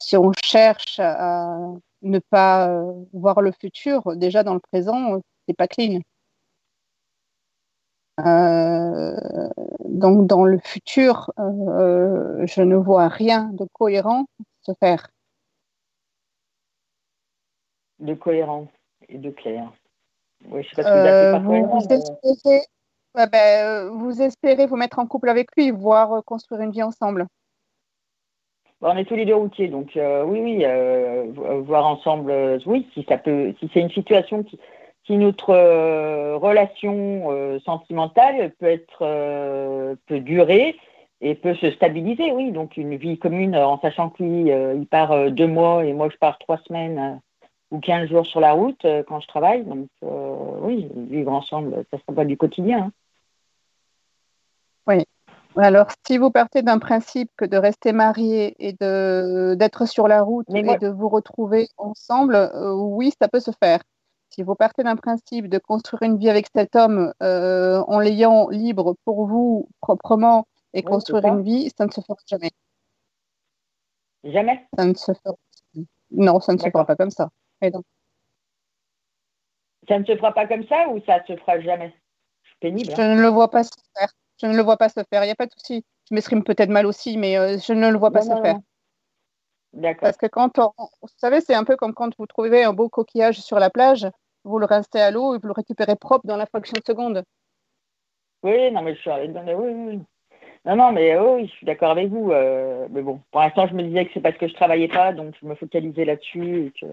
[SPEAKER 4] si on cherche à ne pas euh, voir le futur, déjà dans le présent, c'est pas clean. donc dans le futur, je ne vois rien de cohérent se faire
[SPEAKER 7] de cohérent et de clair. Oui, je sais pas
[SPEAKER 4] vous, espérez, ben, euh, vous espérez vous mettre en couple avec lui, voire construire une vie ensemble.
[SPEAKER 7] on est tous les deux routiers, donc oui, oui, voir ensemble, oui, si ça peut, si c'est une situation qui, si notre relation sentimentale peut être, peut durer et peut se stabiliser, oui. Donc une vie commune en sachant que lui, il part deux mois et moi je pars trois semaines ou 15 jours sur la route euh, quand je travaille. Donc, euh, oui, vivre ensemble, ça ne sera pas du quotidien. Hein.
[SPEAKER 4] Oui. Alors, si vous partez d'un principe que de rester marié et d'être sur la route et de vous retrouver ensemble, euh, oui, ça peut se faire. Si vous partez d'un principe de construire une vie avec cet homme en l'ayant libre pour vous proprement et construire une vie, ça ne se fera jamais.
[SPEAKER 7] Jamais
[SPEAKER 4] Ça ne se fera Non, ça ne se fera pas comme ça.
[SPEAKER 7] Ça ne se fera pas comme ça ou ça ne se fera jamais? C'est pénible.
[SPEAKER 4] Je ne le vois pas se faire. Je ne le vois pas se faire. Il n'y a pas de souci. Je m'exprime peut-être mal aussi, mais euh, je ne le vois pas se faire. D'accord. Parce que quand on, vous savez, c'est un peu comme quand vous trouvez un beau coquillage sur la plage, vous le rincez à l'eau et vous le récupérez propre dans la fraction de seconde.
[SPEAKER 7] Oui, non, mais je suis oui, oui. Non, non, mais oui, je suis d'accord avec vous. Euh, mais bon, pour l'instant, je me disais que c'est parce que je travaillais pas, donc je me focalisais là-dessus. Que...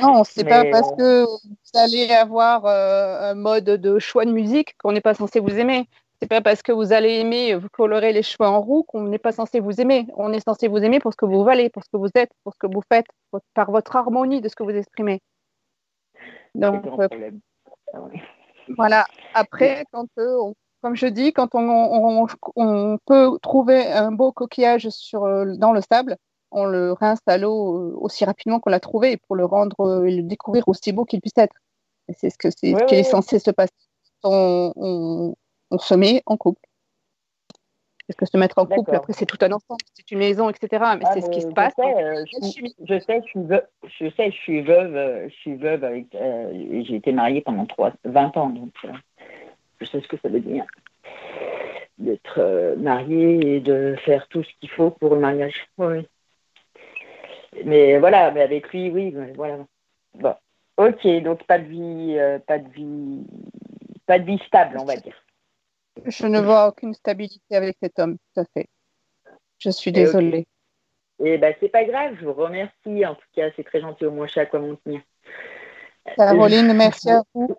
[SPEAKER 4] Non, c'est pas parce que vous allez avoir euh, un mode de choix de musique qu'on n'est pas censé vous aimer. C'est pas parce que vous allez aimer vous colorer les cheveux en roux qu'on n'est pas censé vous aimer. On est censé vous aimer pour ce que vous valez, pour ce que vous êtes, pour ce que vous faites, par votre harmonie de ce que vous exprimez. Donc, euh, ah voilà. Après, quand on comme je dis, quand on, peut trouver un beau coquillage sur, euh, dans le sable, on le rince à l'eau euh, aussi rapidement qu'on l'a trouvé pour le rendre euh, et le découvrir aussi beau qu'il puisse être. C'est ce que c'est qui est censé se passer. On, se met en couple. Parce que se mettre en couple, après, c'est tout un ensemble, c'est une maison, etc. Mais c'est ce qui se passe.
[SPEAKER 7] je, sais, je suis veuve, je sais, je suis veuve, je suis veuve avec, j'ai été mariée pendant 3, 20 ans, donc je sais ce que ça veut dire d'être euh, marié et de faire tout ce qu'il faut pour le mariage. Oui. Mais voilà, mais avec lui, oui, voilà. Bon. Ok, donc pas de vie, euh, pas de vie, pas de vie stable, on va dire.
[SPEAKER 4] Je ne vois aucune stabilité avec cet homme, tout à fait. Je suis désolée.
[SPEAKER 7] Et ben c'est pas grave, je vous remercie. En tout cas, c'est très gentil au moins à quoi m'en tenir.
[SPEAKER 4] Caroline, merci à vous.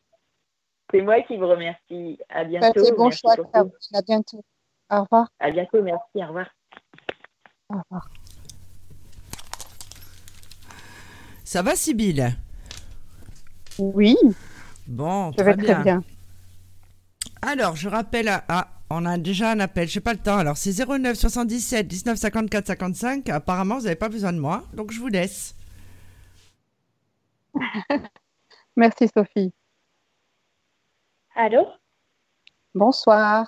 [SPEAKER 7] C'est moi qui vous remercie. À bientôt.
[SPEAKER 4] Passez bon choix, À bientôt. Au revoir.
[SPEAKER 7] À bientôt. Merci. Au revoir.
[SPEAKER 4] Au revoir.
[SPEAKER 3] Ça va, Sybille
[SPEAKER 4] Oui.
[SPEAKER 3] Bon,
[SPEAKER 4] Je très, vais bien. très bien.
[SPEAKER 3] Alors, je rappelle à, on a déjà un appel, je n'ai pas le temps. Alors, c'est 09 77 19 54 55. Apparemment, vous n'avez pas besoin de moi, donc je vous laisse.
[SPEAKER 4] Merci, Sophie.
[SPEAKER 8] Allô?
[SPEAKER 4] Bonsoir.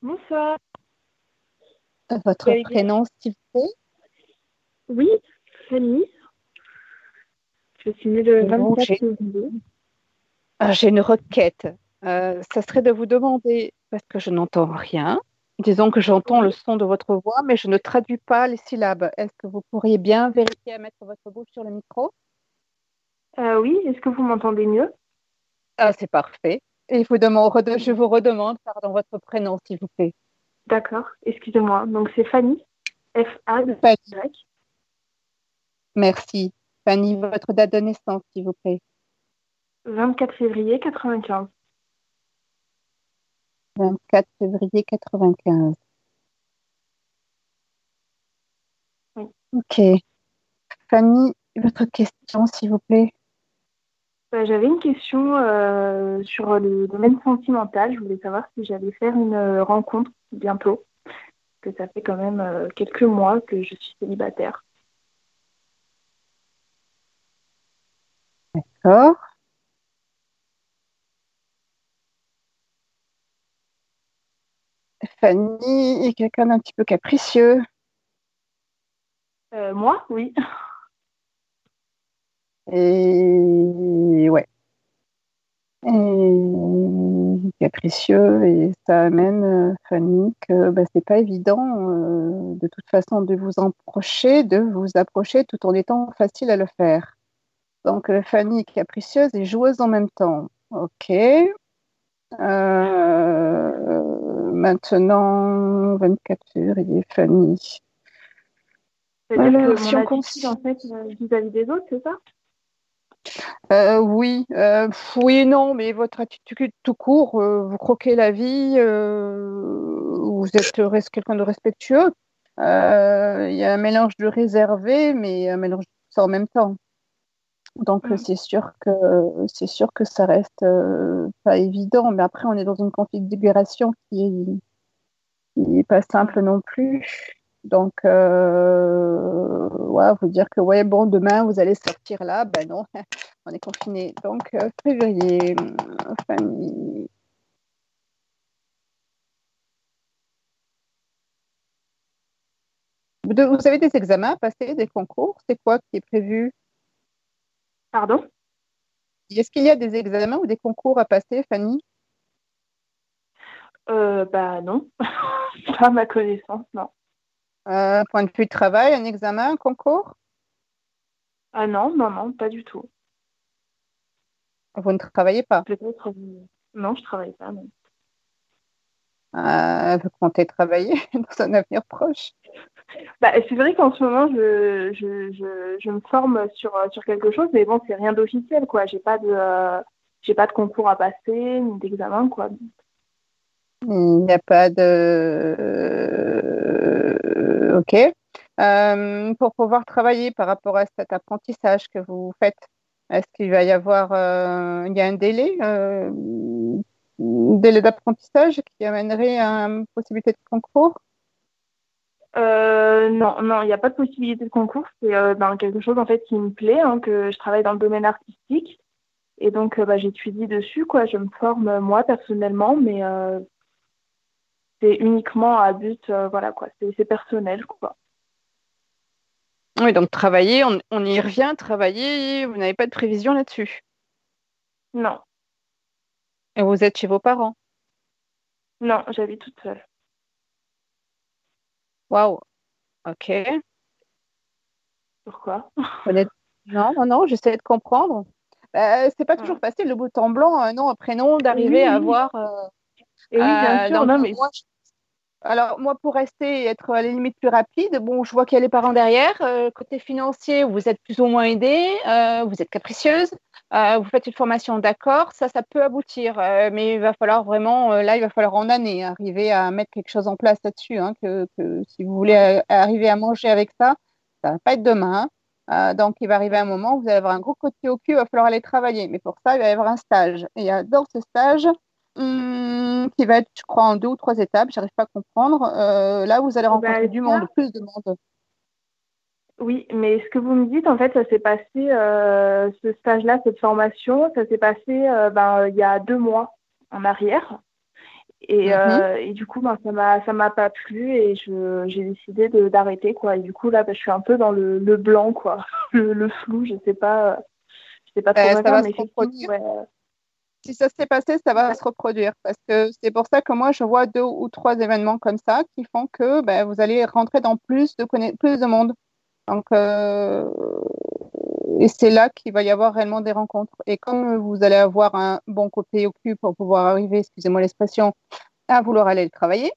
[SPEAKER 8] Bonsoir.
[SPEAKER 4] Euh, votre prénom, s'il vous plaît?
[SPEAKER 8] Oui, Fanny. Je suis née le 24 février.
[SPEAKER 4] Ah, j'ai une requête. Euh, ça serait de vous demander, parce que je n'entends rien, disons que j'entends le son de votre voix, mais je ne traduis pas les syllabes. Est-ce que vous pourriez bien vérifier à mettre votre bouche sur le micro?
[SPEAKER 8] Euh, Oui, est-ce que vous m'entendez mieux?
[SPEAKER 4] Ah, C'est parfait. Et vous demande, je vous redemande, pardon, votre prénom, s'il vous plaît.
[SPEAKER 8] D'accord, excusez-moi. Donc c'est Fanny, F-A
[SPEAKER 4] Fanny. Merci. Fanny, votre date de naissance, s'il vous plaît.
[SPEAKER 8] 24 février 95.
[SPEAKER 4] 24 février 95. Oui. Ok. Fanny, votre question, s'il vous plaît.
[SPEAKER 8] Bah, j'avais une question euh, sur le domaine sentimental. Je voulais savoir si j'allais faire une euh, rencontre bientôt, que ça fait quand même euh, quelques mois que je suis célibataire.
[SPEAKER 4] D'accord. Fanny est quelqu'un d'un petit peu capricieux.
[SPEAKER 8] moi, oui.
[SPEAKER 4] Et ouais. Et capricieux et ça amène euh, Fanny que bah, c'est pas évident euh, de toute façon de vous approcher, de vous approcher tout en étant facile à le faire. Donc euh, Fanny est capricieuse et joueuse en même temps. Ok. maintenant, 24 février, Fanny.
[SPEAKER 8] C'est-à-dire que si en fait, vis-à-vis des autres, c'est ça?
[SPEAKER 4] Euh, oui, euh, oui et non, mais votre attitude tout court, euh, vous croquez la vie, vous êtes quelqu'un de respectueux. Il y a un mélange de réservé, mais un mélange de ça en même temps. Donc c'est sûr que c'est sûr que ça reste pas évident, mais après on est dans une configuration qui n'est pas simple non plus. Donc, euh, vous dire que, ouais, bon, demain, vous allez sortir là, ben non, on est confiné. Donc, euh, février, famille. Vous avez des examens à passer, des concours? C'est quoi qui est prévu?
[SPEAKER 8] Pardon?
[SPEAKER 4] Est-ce qu'il y a des examens ou des concours à passer, Fanny?
[SPEAKER 8] Euh, Bah non, pas à ma connaissance, non.
[SPEAKER 4] Euh, point de vue de travail, un examen, un concours?
[SPEAKER 8] Ah non, non, non, pas du tout.
[SPEAKER 4] Vous ne travaillez pas?
[SPEAKER 8] Peut-être. Euh, non, je ne travaille pas. Non.
[SPEAKER 4] Euh, vous comptez travailler dans un avenir proche
[SPEAKER 8] bah, C'est vrai qu'en ce moment, je, je, je, me forme sur, sur quelque chose, mais bon, c'est rien d'officiel. quoi. J'ai pas de j'ai pas de concours à passer, ni d'examen. quoi.
[SPEAKER 4] Il n'y a pas de Ok. Euh, pour pouvoir travailler par rapport à cet apprentissage que vous faites, est-ce qu'il va y avoir euh, il y a un délai, euh, délai d'apprentissage qui amènerait à une possibilité de concours?
[SPEAKER 8] Non, non, il n'y a pas de possibilité de concours. C'est ben, quelque chose en fait qui me plaît, hein, que je travaille dans le domaine artistique et donc bah, j'étudie dessus, quoi. Je me forme moi personnellement, mais c'est uniquement à but, euh, voilà quoi, c'est personnel quoi.
[SPEAKER 4] Oui, donc travailler, on, y revient, travailler, vous n'avez pas de prévision là-dessus?
[SPEAKER 8] Non.
[SPEAKER 4] Et vous êtes chez vos parents?
[SPEAKER 8] Non, j'habite toute seule.
[SPEAKER 4] Waouh. Ok.
[SPEAKER 8] Pourquoi?
[SPEAKER 4] Non, non, non, j'essaie de comprendre. Euh, c'est pas toujours facile le bout en blanc, un nom, un prénom, d'arriver à avoir. Euh,
[SPEAKER 8] oui, bien sûr, non, mais
[SPEAKER 4] alors, moi, pour rester et être à la limite plus rapide, bon, je vois qu'il y a les parents derrière. Euh, côté financier, vous êtes plus ou moins aidé, euh, vous êtes capricieuse, euh, vous faites une formation d'accord, ça, ça peut aboutir. mais il va falloir vraiment, là, il va falloir en année arriver à mettre quelque chose en place là-dessus. Hein, que, si vous voulez arriver à manger avec ça, ça va pas être demain. Hein. donc, il va arriver un moment où vous allez avoir un gros côté au cul, il va falloir aller travailler. Mais pour ça, il va y avoir un stage. Et dans ce stage, Hum, qui va être, je crois, en deux ou trois étapes. J'arrive pas à comprendre. Euh, là, vous allez bah, rencontrer du monde, plus de monde.
[SPEAKER 8] Oui, mais ce que vous me dites, en fait, ça s'est passé, euh, ce stage-là, cette formation, ça s'est passé euh, ben, il y a deux mois en arrière. Et, mhm. et du coup, ben, ça m'a pas plu et j'ai décidé d'arrêter quoi. Et du coup là, ben, je suis un peu dans le, le blanc quoi, le, flou. Je sais pas, je sais pas trop.
[SPEAKER 4] ça va se si ça s'est passé, ça va se reproduire. Parce que c'est pour ça que moi, je vois deux ou trois événements comme ça qui font que ben, vous allez rentrer dans plus de, plus de monde. Donc, euh, et c'est là qu'il va y avoir réellement des rencontres. Et comme vous allez avoir un bon côté au cul pour pouvoir arriver, excusez-moi l'expression, à vouloir aller le travailler,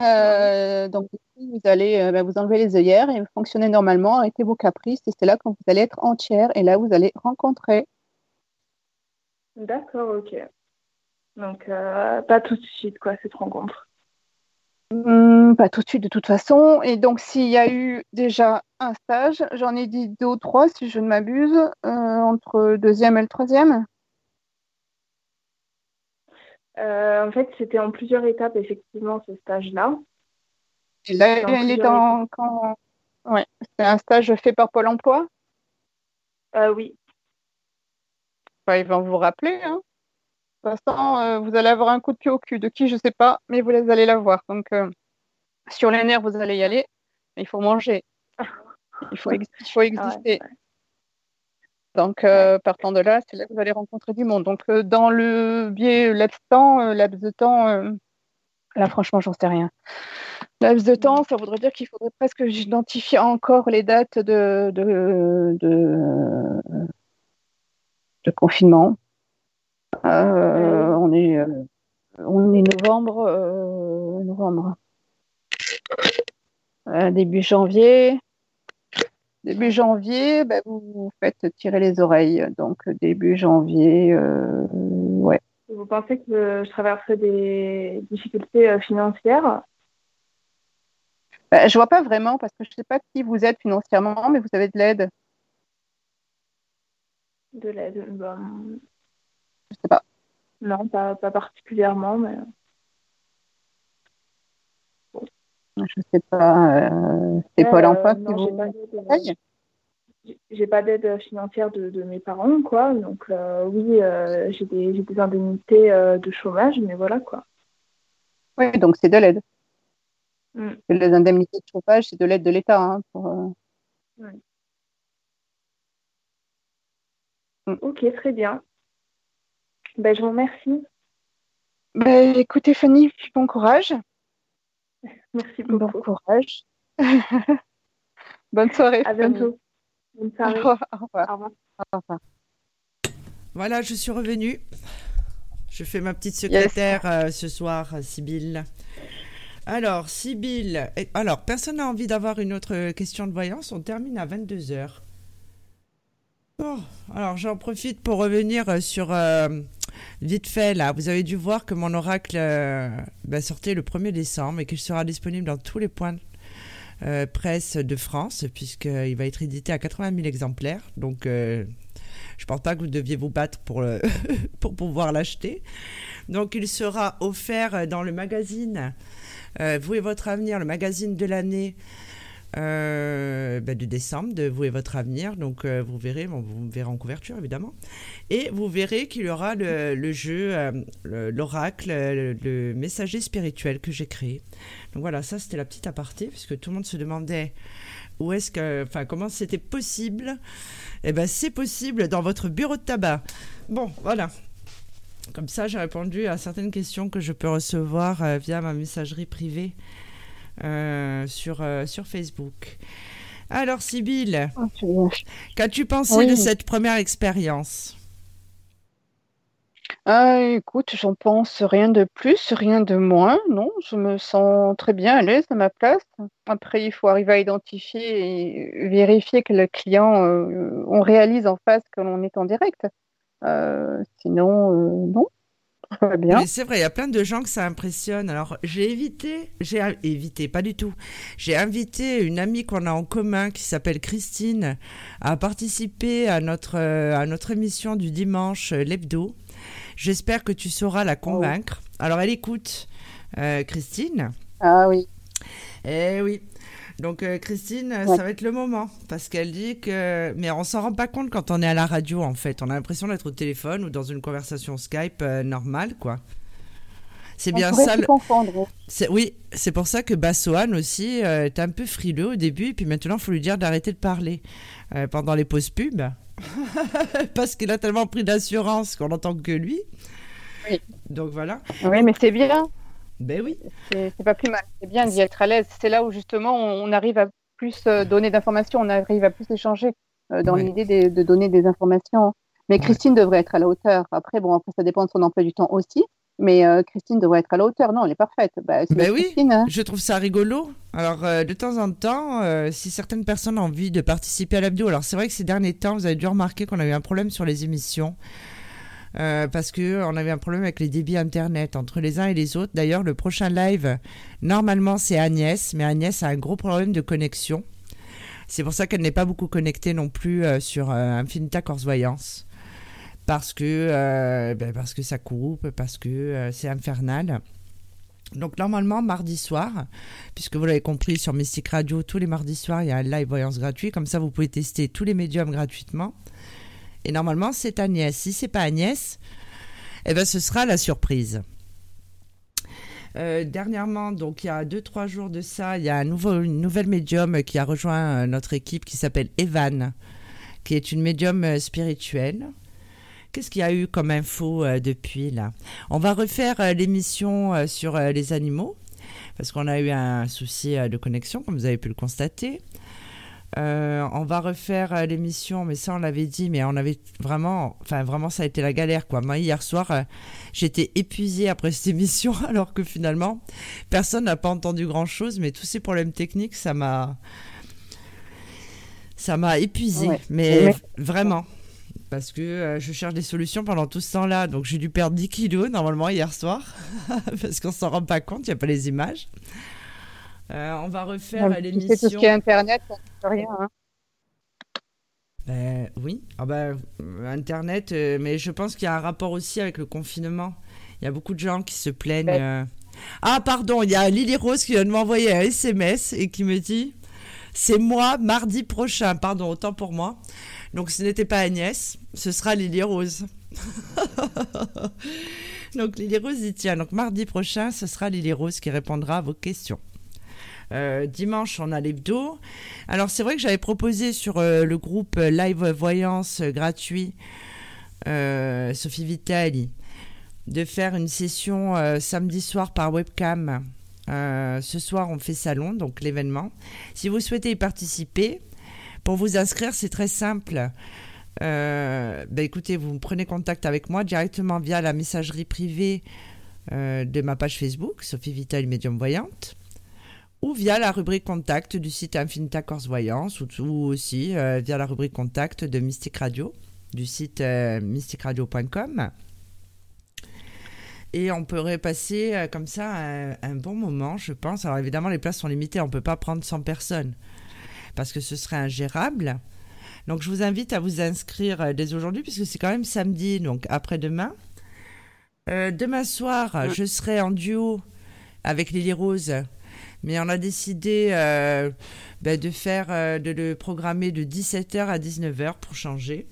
[SPEAKER 4] euh, donc vous allez euh, ben, vous enlever les œillères et fonctionner normalement, arrêter vos caprices, et c'est là que vous allez être entière, et là vous allez rencontrer
[SPEAKER 8] D'accord, ok. Donc, euh, pas tout de suite, quoi, cette rencontre.
[SPEAKER 4] Hmm, pas tout de suite, de toute façon. Et donc, s'il y a eu déjà un stage, j'en ai dit deux ou trois, si je ne m'abuse, euh, entre le deuxième et le troisième
[SPEAKER 8] euh, En fait, c'était en plusieurs étapes, effectivement, ce stage-là.
[SPEAKER 4] Et là, il est dans. Quand... Ouais, c'est un stage fait par Pôle emploi?
[SPEAKER 8] Oui,
[SPEAKER 4] ils vont vous rappeler. Hein. De toute façon, euh, vous allez avoir un coup de pied au cul. De qui, je ne sais pas, mais vous allez l'avoir. Donc, euh, sur les nerfs, vous allez y aller. Mais il faut manger. Il faut, faut exister. Donc, euh, partant de là, c'est là que vous allez rencontrer du monde. Donc, dans le biais laps de temps, laps de temps, là, franchement, j'en sais rien. Laps de temps, ça voudrait dire qu'il faudrait presque que j'identifie encore les dates de, de, de de confinement. Euh, on est euh, on est novembre euh, novembre début janvier Début janvier, ben, vous, vous faites tirer les oreilles. Donc, début janvier, ouais.
[SPEAKER 8] Vous pensez que je traverserai des difficultés financières?
[SPEAKER 4] Ben, Je vois pas vraiment parce que je ne sais pas qui vous êtes financièrement, mais vous avez de l'aide.
[SPEAKER 8] De l'aide ben...
[SPEAKER 4] Je sais pas.
[SPEAKER 8] Non, pas, pas particulièrement, mais.
[SPEAKER 4] Je sais pas. Euh, c'est quoi l'emploi qui vous
[SPEAKER 8] j'ai pas d'aide financière de, de, mes parents, quoi. Donc euh, oui, euh, j'ai des, des, indemnités de chômage, mais voilà, quoi.
[SPEAKER 4] Oui, donc c'est de l'aide. Mm. Les indemnités de chômage, c'est de l'aide de l'État. Hein, pour,
[SPEAKER 8] mm. Ok, très bien. Ben, je vous remercie.
[SPEAKER 4] Ben, écoutez, Fanny, bon courage.
[SPEAKER 8] Merci beaucoup.
[SPEAKER 4] Bon courage. Bonne soirée.
[SPEAKER 8] À bientôt. Bonne soirée. Au
[SPEAKER 4] revoir. Au revoir.
[SPEAKER 3] Voilà, je suis revenue. Je fais ma petite secrétaire euh, ce soir, Sybille. Alors, Sybille, alors, personne n'a envie d'avoir une autre question de voyance. On termine à 22h. Alors j'en profite pour revenir euh, sur euh, vite fait là. Vous avez dû voir que mon oracle euh, sortait le 1er décembre et qu'il sera disponible dans tous les points presse de France puisqu'il va être édité à 80 000 exemplaires. Donc je pense pas que vous deviez vous battre pour, pour pouvoir l'acheter. Donc il sera offert dans le magazine Vous et votre avenir, le magazine de l'année euh, ben, de décembre de Vous et votre avenir. Donc euh, vous verrez, bon, vous verrez en couverture évidemment. Et vous verrez qu'il y aura le, jeu, euh, l'oracle, le, messager spirituel que j'ai créé. Donc voilà, ça c'était la petite aparté, puisque tout le monde se demandait où est-ce que, enfin comment c'était possible. Eh ben c'est possible dans votre bureau de tabac. Bon, voilà. Comme ça, j'ai répondu à certaines questions que je peux recevoir via ma messagerie privée sur, euh, sur Facebook. Alors, Sybille, oh, qu'as-tu pensé de cette première expérience?
[SPEAKER 4] Ah, écoute, j'en pense rien de plus, rien de moins. Non, je me sens très bien à l'aise à ma place. Après, il faut arriver à identifier et vérifier que le client, euh, on réalise en face que l'on est en direct. sinon, non bien.
[SPEAKER 3] c'est vrai, il y a plein de gens que ça impressionne. Alors, j'ai évité, j'ai évité, pas du tout. J'ai invité une amie qu'on a en commun qui s'appelle Christine à participer à notre, euh, à notre émission du dimanche, euh, l'hebdo. J'espère que tu sauras la convaincre. Alors, elle écoute, euh, Christine.
[SPEAKER 4] Ah oui.
[SPEAKER 3] Eh oui. Donc euh, Christine, ça va être le moment parce qu'elle dit que, mais on s'en rend pas compte quand on est à la radio en fait. On a l'impression d'être au téléphone ou dans une conversation Skype euh, normale quoi. C'est bien ça. Le... Oui, c'est pour ça que Bassoane aussi euh, est un peu frileux au début, et puis maintenant il faut lui dire d'arrêter de parler pendant les pauses pub, parce qu'il a tellement pris d'assurance qu'on n'entend que lui.
[SPEAKER 4] Oui.
[SPEAKER 3] Donc voilà.
[SPEAKER 4] Oui, mais c'est bien.
[SPEAKER 3] Ben oui.
[SPEAKER 4] C'est pas plus mal. C'est bien d'y être à l'aise. C'est là où justement on arrive à plus euh, donner d'informations, on arrive à plus échanger euh, dans l'idée de, donner des informations. Mais Christine devrait être à la hauteur. Après, bon, après ça dépend de son emploi du temps aussi. Mais euh, Christine devrait être à la hauteur. Non, elle est parfaite.
[SPEAKER 3] Bah, ben oui, hein. je trouve ça rigolo. Alors, de temps en temps, si certaines personnes ont envie de participer à l'abdo, alors c'est vrai que ces derniers temps, vous avez dû remarquer qu'on a eu un problème sur les émissions. Euh, parce que on avait un problème avec les débits internet entre les uns et les autres. D'ailleurs, le prochain live, normalement, c'est Agnès, mais Agnès a un gros problème de connexion. C'est pour ça qu'elle n'est pas beaucoup connectée non plus euh, sur euh, Infinita Corse Voyance. Parce que, ben, parce que ça coupe, parce que c'est infernal. Donc normalement mardi soir, puisque vous l'avez compris sur Mystic Radio, tous les mardis soirs il y a un live voyance gratuit, comme ça vous pouvez tester tous les médiums gratuitement. Et normalement, c'est Agnès. Si c'est pas Agnès, eh ben, ce sera la surprise. Euh, dernièrement, donc il y a 2-3 jours de ça, il y a un nouveau, une nouvelle médium qui a rejoint euh, notre équipe qui s'appelle Evan, qui est une médium euh, spirituelle. Qu'est-ce qu'il y a eu comme info depuis là? On va refaire l'émission sur les animaux, parce qu'on a eu un souci de connexion, comme vous avez pu le constater. Euh, on va refaire euh, l'émission, mais ça on l'avait dit, mais on avait vraiment, enfin vraiment ça a été la galère quoi. Moi hier soir, euh, j'étais épuisée après cette émission, alors que finalement personne n'a pas entendu grand chose, mais tous ces problèmes techniques, ça m'a, Ça m'a épuisé, mais vraiment. Parce que euh, je cherche des solutions pendant tout ce temps-là. Donc j'ai dû perdre 10 kilos normalement hier soir. parce qu'on s'en rend pas compte, il n'y a pas les images. Euh, on va refaire l'émission.
[SPEAKER 4] C'est tout ce qui est Internet, ça ne rien. Hein.
[SPEAKER 3] Ben, oui, ah Internet, euh, mais je pense qu'il y a un rapport aussi avec le confinement. Il y a beaucoup de gens qui se plaignent. Euh. Ah, pardon, il y a Lily Rose qui vient de m'envoyer un SMS et qui me dit C'est moi mardi prochain. Pardon, autant pour moi. Donc ce n'était pas Agnès, ce sera Lily Rose. Donc Lily Rose dit Tiens, donc mardi prochain, ce sera Lily Rose qui répondra à vos questions. Euh, dimanche, on a l'hebdo. Alors, c'est vrai que j'avais proposé sur euh, le groupe Live Voyance gratuit Sophie Vitali de faire une session samedi soir par webcam. ce soir, on fait salon, donc l'événement. Si vous souhaitez y participer, pour vous inscrire, c'est très simple. Ben écoutez, vous prenez contact avec moi directement via la messagerie privée de ma page Facebook, Sophie Vitali Médium Voyante ou via la rubrique contact du site Infinita Corse Voyance ou, aussi euh, via la rubrique contact de Mystic Radio du site euh, mysticradio.com. Et on pourrait passer euh, comme ça un, bon moment, je pense. Alors évidemment, les places sont limitées, on ne peut pas prendre 100 personnes parce que ce serait ingérable. Donc je vous invite à vous inscrire dès aujourd'hui puisque c'est quand même samedi, donc après-demain. demain soir, je serai en duo avec Lily Rose mais on a décidé euh, ben, de faire, euh, de le programmer de 17h à 19h pour changer.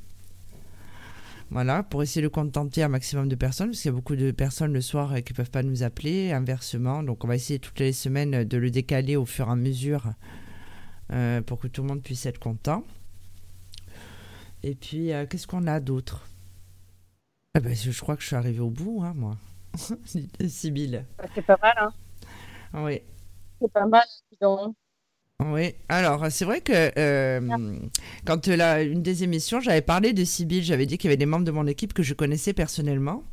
[SPEAKER 3] Voilà, pour essayer de contenter un maximum de personnes, parce qu'il y a beaucoup de personnes le soir euh, qui ne peuvent pas nous appeler, inversement. Donc on va essayer toutes les semaines de le décaler au fur et à mesure pour que tout le monde puisse être content. Et puis, qu'est-ce qu'on a d'autre? Ah ben, Je crois que je suis arrivée au bout, hein, moi. Sibylle.
[SPEAKER 4] C'est pas mal, hein
[SPEAKER 3] Oui
[SPEAKER 4] c'est pas mal.
[SPEAKER 3] Oui, alors c'est vrai que euh, quand là, une des émissions, j'avais parlé de Sybille, j'avais dit qu'il y avait des membres de mon équipe que je connaissais personnellement.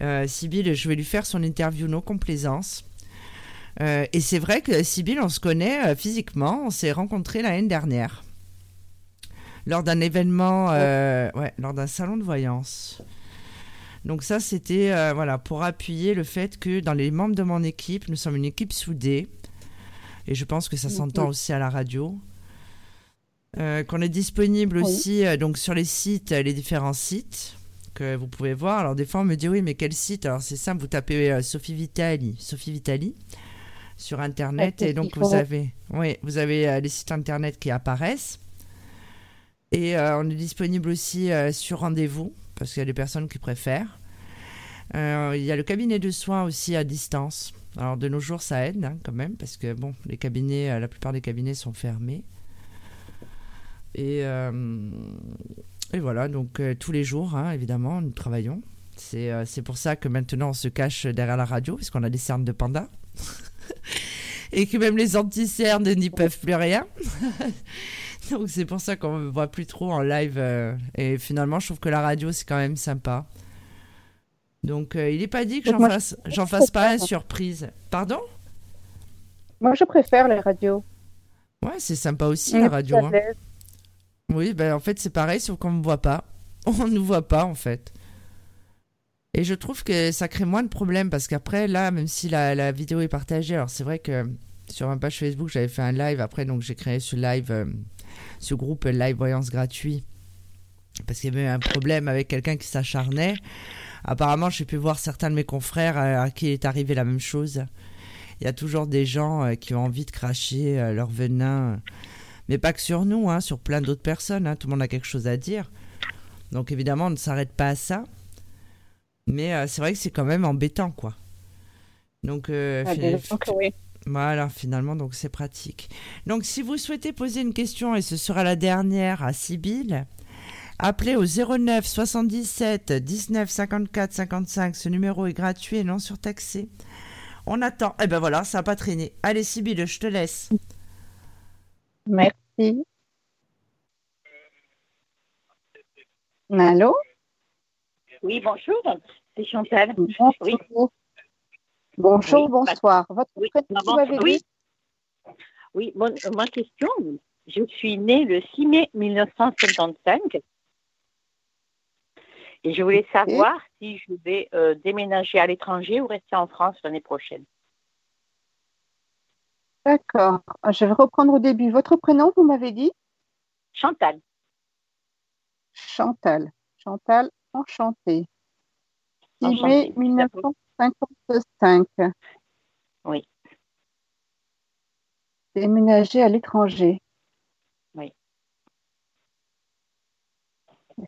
[SPEAKER 3] Euh, je vais lui faire son interview non complaisance. Euh, et c'est vrai que Sybille, on se connaît euh, physiquement, on s'est rencontrés l'année dernière lors d'un événement, ouais, lors d'un salon de voyance. Donc ça, c'était voilà pour appuyer le fait que dans les membres de mon équipe, nous sommes une équipe soudée. Et je pense que ça s'entend aussi à la radio. Euh, qu'on est disponible aussi euh, donc sur les sites, les différents sites que vous pouvez voir. Alors des fois on me dit oui mais quel site? Alors c'est simple, vous tapez euh, Sophie Vitali, Sophie Vitali sur internet et donc vous avez, oui, vous avez les sites internet qui apparaissent. Et on est disponible aussi sur rendez-vous parce qu'il y a des personnes qui préfèrent. il y a le cabinet de soins aussi à distance. Alors de nos jours, ça aide hein, quand même, parce que bon, les cabinets, euh, la plupart des cabinets sont fermés. Et, euh, et voilà, donc euh, tous les jours, hein, évidemment, nous travaillons. C'est pour ça que maintenant on se cache derrière la radio, parce qu'on a des cernes de panda. et que même les anti-cernes n'y peuvent plus rien. donc c'est pour ça qu'on ne voit plus trop en live. et finalement, je trouve que la radio, c'est quand même sympa. Donc, euh, il n'est pas dit que j'en fasse, j'en fasse pas une surprise. Pardon?
[SPEAKER 4] Moi, je préfère les radios.
[SPEAKER 3] Ouais, c'est sympa aussi, la radio. Hein. Oui, ben, en fait, c'est pareil, sauf qu'on ne me voit pas. On ne nous voit pas, en fait. Et je trouve que ça crée moins de problèmes parce qu'après, là, même si la, vidéo est partagée, alors c'est vrai que sur ma page Facebook, j'avais fait un live. Après, donc, j'ai créé ce live, euh, ce groupe Live Voyance gratuit parce qu'il y avait un problème avec quelqu'un qui s'acharnait. Apparemment, j'ai pu voir certains de mes confrères euh, à qui est arrivé la même chose. Il y a toujours des gens euh, qui ont envie de cracher euh, leur venin, mais pas que sur nous, hein, sur plein d'autres personnes. Hein. Tout le monde a quelque chose à dire. Donc évidemment, on ne s'arrête pas à ça. Mais c'est vrai que c'est quand même embêtant, quoi. Donc, ah, voilà, finalement, donc c'est pratique. Donc, si vous souhaitez poser une question, et ce sera la dernière à Sibylle, Appelez au 09 77 19 54 55. Ce numéro est gratuit et non surtaxé. On attend. Eh ben voilà, ça n'a pas traîné. Allez, Sybille, je te laisse.
[SPEAKER 4] Merci. Allô?
[SPEAKER 9] Oui, bonjour. C'est Chantal.
[SPEAKER 4] Bonjour. Oui. Bonjour, bonsoir. Votre
[SPEAKER 9] oui. oui. oui. Bon, ma question, Je suis née le 6 mai 1955 et je voulais savoir si je vais euh, déménager à l'étranger ou rester en France l'année prochaine.
[SPEAKER 4] D'accord. Je vais reprendre au début. Votre prénom, vous m'avez dit?
[SPEAKER 9] Chantal.
[SPEAKER 4] Chantal. Chantal, enchantée. 6 mai 1955.
[SPEAKER 9] Oui.
[SPEAKER 4] Déménager à l'étranger.
[SPEAKER 9] Oui.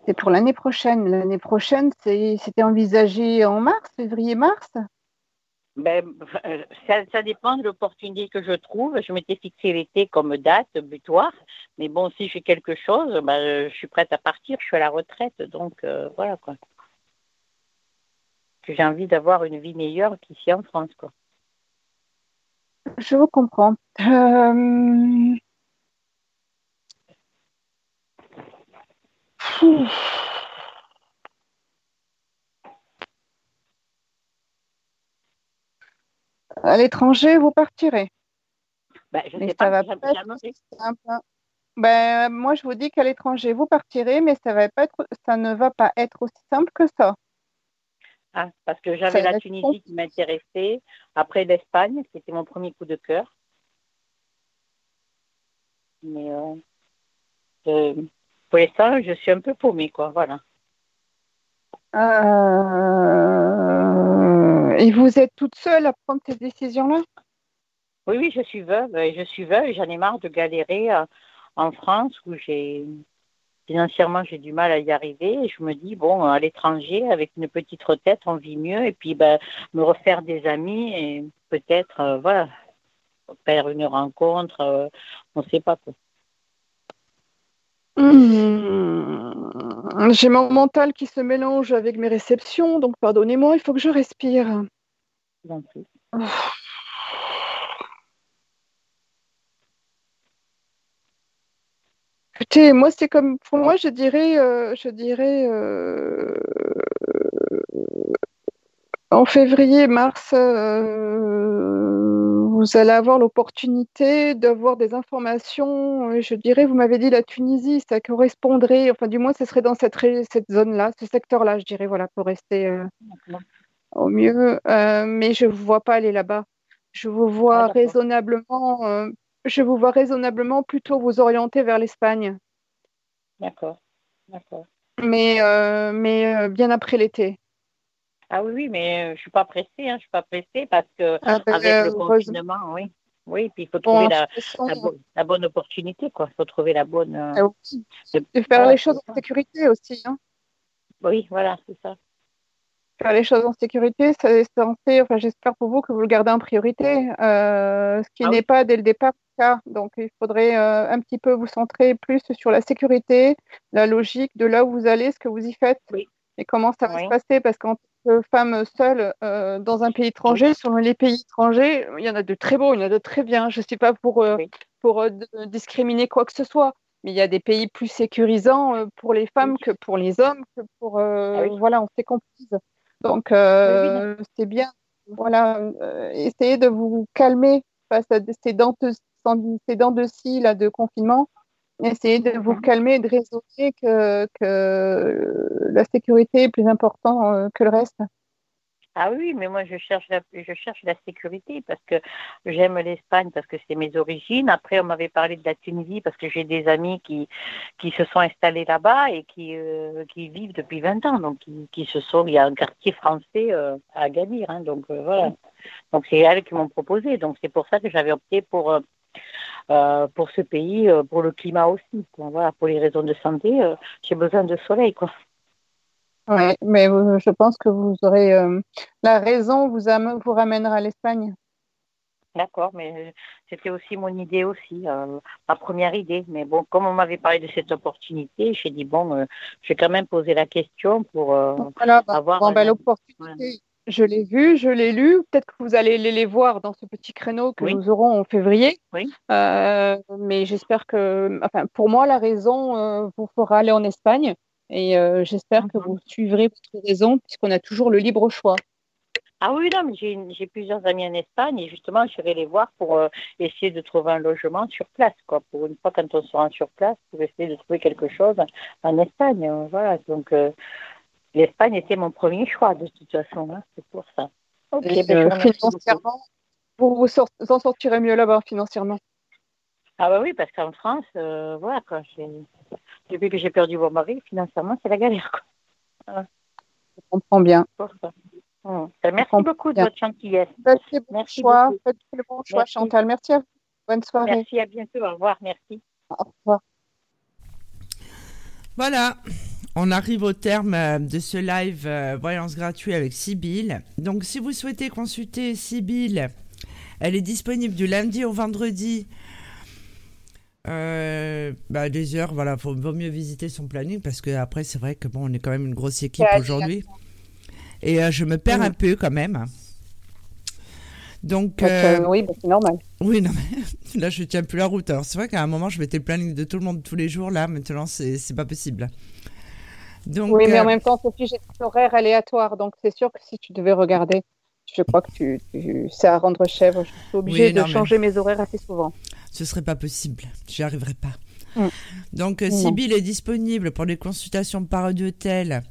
[SPEAKER 4] C'est pour l'année prochaine. L'année prochaine, c'était envisagé en mars, février-mars
[SPEAKER 9] ben, euh, ça, dépend de l'opportunité que je trouve. Je m'étais fixé l'été comme date butoir. Mais bon, si j'ai quelque chose, ben, je suis prête à partir. Je suis à la retraite. Donc, euh, voilà quoi. J'ai envie d'avoir une vie meilleure qu'ici en France. quoi.
[SPEAKER 4] Je vous comprends. Euh... À l'étranger, vous partirez.
[SPEAKER 9] Ben, je sais pas, va pas
[SPEAKER 4] hein. ben, moi, je vous dis qu'à l'étranger, vous partirez, mais ça, va pas être, ça ne va pas être aussi simple que ça.
[SPEAKER 9] Ah, parce que j'avais la Tunisie qui m'intéressait, après l'Espagne, c'était mon premier coup de cœur. Mais euh, pour l'instant, je suis un peu paumée, quoi, voilà.
[SPEAKER 4] Euh, et vous êtes toute seule à prendre ces décisions-là?
[SPEAKER 9] Oui, oui, je suis veuve. Je suis veuve j'en ai marre de galérer euh, en France où j'ai financièrement, j'ai du mal à y arriver. Et je me dis, bon, à l'étranger, avec une petite retraite, on vit mieux. Et puis, ben, me refaire des amis et peut-être, euh, voilà, faire une rencontre, euh, on ne sait pas quoi.
[SPEAKER 4] Mmh. J'ai mon mental qui se mélange avec mes réceptions, donc pardonnez-moi, il faut que je respire. Écoutez, moi, c'est comme pour moi, je dirais, euh, je dirais euh, en février, mars, euh, vous allez avoir l'opportunité d'avoir des informations. Je dirais, vous m'avez dit la Tunisie, ça correspondrait, enfin, du moins, ce serait dans cette, cette zone-là, ce secteur-là, je dirais, voilà, pour rester au mieux. mais je ne vous vois pas aller là-bas. Je vous vois ah, raisonnablement je vous vois raisonnablement plutôt vous orienter vers l'Espagne.
[SPEAKER 9] D'accord, d'accord.
[SPEAKER 4] Mais, euh, mais euh, bien après l'été.
[SPEAKER 9] Ah oui, oui, mais euh, je ne suis pas pressée, hein, je suis pas pressée parce que ah, ben, avec le confinement, oui. Oui, puis il faut trouver la, bonne opportunité, quoi. Il faut trouver la bonne. Ah
[SPEAKER 4] de, faire les choses en sécurité aussi. Hein.
[SPEAKER 9] Oui, voilà, c'est ça
[SPEAKER 4] faire les choses en sécurité, c'est censé, enfin j'espère pour vous que vous le gardez en priorité, euh, ce qui ah n'est pas dès le départ le cas. Donc il faudrait euh, un petit peu vous centrer plus sur la sécurité, la logique de là où vous allez, ce que vous y faites et comment ça va se passer. Parce qu'en que femme seule euh, dans un pays étranger, selon les pays étrangers, il y en a de très beaux, il y en a de très bien. Je ne suis pas pour, pour discriminer quoi que ce soit mais il y a des pays plus sécurisants pour les femmes que pour les hommes, que pour ah voilà, on s'est comprise. Donc, euh, c'est bien, voilà, euh, essayez de vous calmer face à ces dents de, ces dents de scie là, de confinement. Essayez de vous mhm. calmer et de raisonner que, que la sécurité est plus importante euh, que le reste.
[SPEAKER 9] Ah oui, mais moi je cherche la, je cherche la sécurité parce que j'aime l'Espagne parce que c'est mes origines. Après, on m'avait parlé de la Tunisie parce que j'ai des amis qui, qui se sont installés là-bas et qui, euh, qui vivent depuis 20 ans. Donc, qui, se sont, il y a un quartier français euh, à Gadir. Hein, donc, euh, voilà. Donc, c'est elles qui m'ont proposé. Donc, c'est pour ça que j'avais opté pour, pour ce pays, pour le climat aussi. voilà, pour les raisons de santé, j'ai besoin de soleil, quoi.
[SPEAKER 4] Oui, mais je pense que vous aurez euh, la raison vous, vous ramènera à l'Espagne.
[SPEAKER 9] D'accord, mais c'était aussi mon idée aussi, euh, ma première idée. Mais bon, comme on m'avait parlé de cette opportunité, j'ai dit bon, euh, je vais quand même poser la question pour
[SPEAKER 4] voilà, bah, avoir. Ben, l'opportunité, je l'ai vue, je l'ai lu. Peut-être que vous allez les, voir dans ce petit créneau que nous aurons en février.
[SPEAKER 9] Oui.
[SPEAKER 4] mais j'espère que, enfin, pour moi, la raison vous fera aller en Espagne. Et euh, j'espère que mhm. vous suivrez votre raison, puisqu'on a toujours le libre choix.
[SPEAKER 9] Ah oui, non, j'ai plusieurs amis en Espagne et justement, j'irai les voir pour euh, essayer de trouver un logement sur place, quoi. Pour une fois, quand on sera sur place, pour essayer de trouver quelque chose en Espagne. Voilà, donc euh, l'Espagne était mon premier choix de toute façon, hein, c'est pour ça.
[SPEAKER 4] Ok, ben, financièrement, vous vous, en sortirez mieux là-bas financièrement.
[SPEAKER 9] Ah bah oui, parce qu'en France, euh, voilà, quoi, depuis que j'ai perdu mon mari, financièrement, c'est la galère, quoi.
[SPEAKER 4] Je comprends bien.
[SPEAKER 9] Oh. Ben, merci beaucoup de votre gentillesse.
[SPEAKER 4] Merci, merci choix. Faites le bon choix, Chantal. Merci à vous. Bonne soirée.
[SPEAKER 9] Merci, à bientôt. Au revoir. Merci.
[SPEAKER 4] Au revoir.
[SPEAKER 3] Voilà, on arrive au terme euh, de ce live euh, voyance gratuit avec Sibyl. Donc, si vous souhaitez consulter Sibyl, elle est disponible du lundi au vendredi. Euh, bah, des heures, voilà, faut, vaut mieux visiter son planning parce que après, c'est vrai que bon, on est quand même une grosse équipe aujourd'hui. Et euh, je me perds un peu quand même. Donc,
[SPEAKER 4] euh, oui, bah, c'est normal.
[SPEAKER 3] Oui, non, mais là, je tiens plus la route. Alors, c'est vrai qu'à un moment, je mettais le planning de tout le monde tous les jours. Là, maintenant, c'est pas possible.
[SPEAKER 4] Donc, oui, mais en euh, même temps, Sophie, j'ai des horaires aléatoires. Donc, c'est sûr que si tu devais regarder, je crois que tu, c'est à rendre chèvre. Je suis obligée de changer mes horaires assez souvent.
[SPEAKER 3] Ce serait pas possible. J'y arriverai pas. Mm. Donc, Sibyl est disponible pour les consultations par hôtel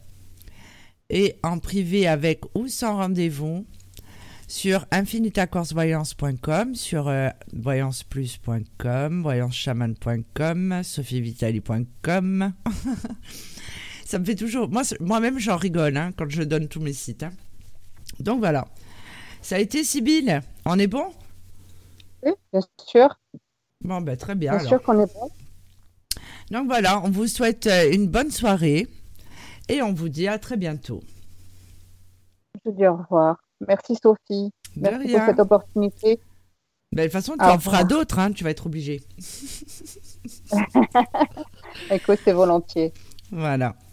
[SPEAKER 3] et en privé avec ou sans rendez-vous sur infinitacoursevoyance.com, sur euh, voyanceplus.com, voyancechaman.com, sophievitali.com. Ça me fait toujours. Moi, moi-même, j'en rigole hein, quand je donne tous mes sites. Hein. Donc voilà. Ça a été Sybille. On est bon?
[SPEAKER 4] Oui, bien sûr.
[SPEAKER 3] Bon, ben, très bien.
[SPEAKER 4] Bien sûr qu'on est bon.
[SPEAKER 3] Donc voilà, on vous souhaite euh, une bonne soirée. Et on vous dit à très bientôt.
[SPEAKER 4] Je vous dis au revoir. Merci Sophie. Merci pour cette opportunité.
[SPEAKER 3] Ben, de toute façon, tu en feras d'autres, hein, tu vas être obligé.
[SPEAKER 4] Écoute, c'est volontiers.
[SPEAKER 3] Voilà.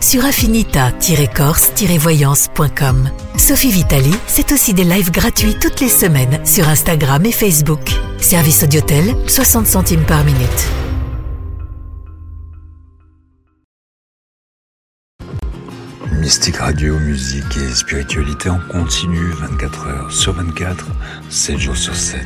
[SPEAKER 1] sur affinita-corse-voyance.com. Sophie Vitali, c'est aussi des lives gratuits toutes les semaines sur Instagram et Facebook. Service Audiotel, 60 centimes par minute.
[SPEAKER 2] Mystique Radio, musique et spiritualité en continu 24 heures sur 24, 7 jours sur 7.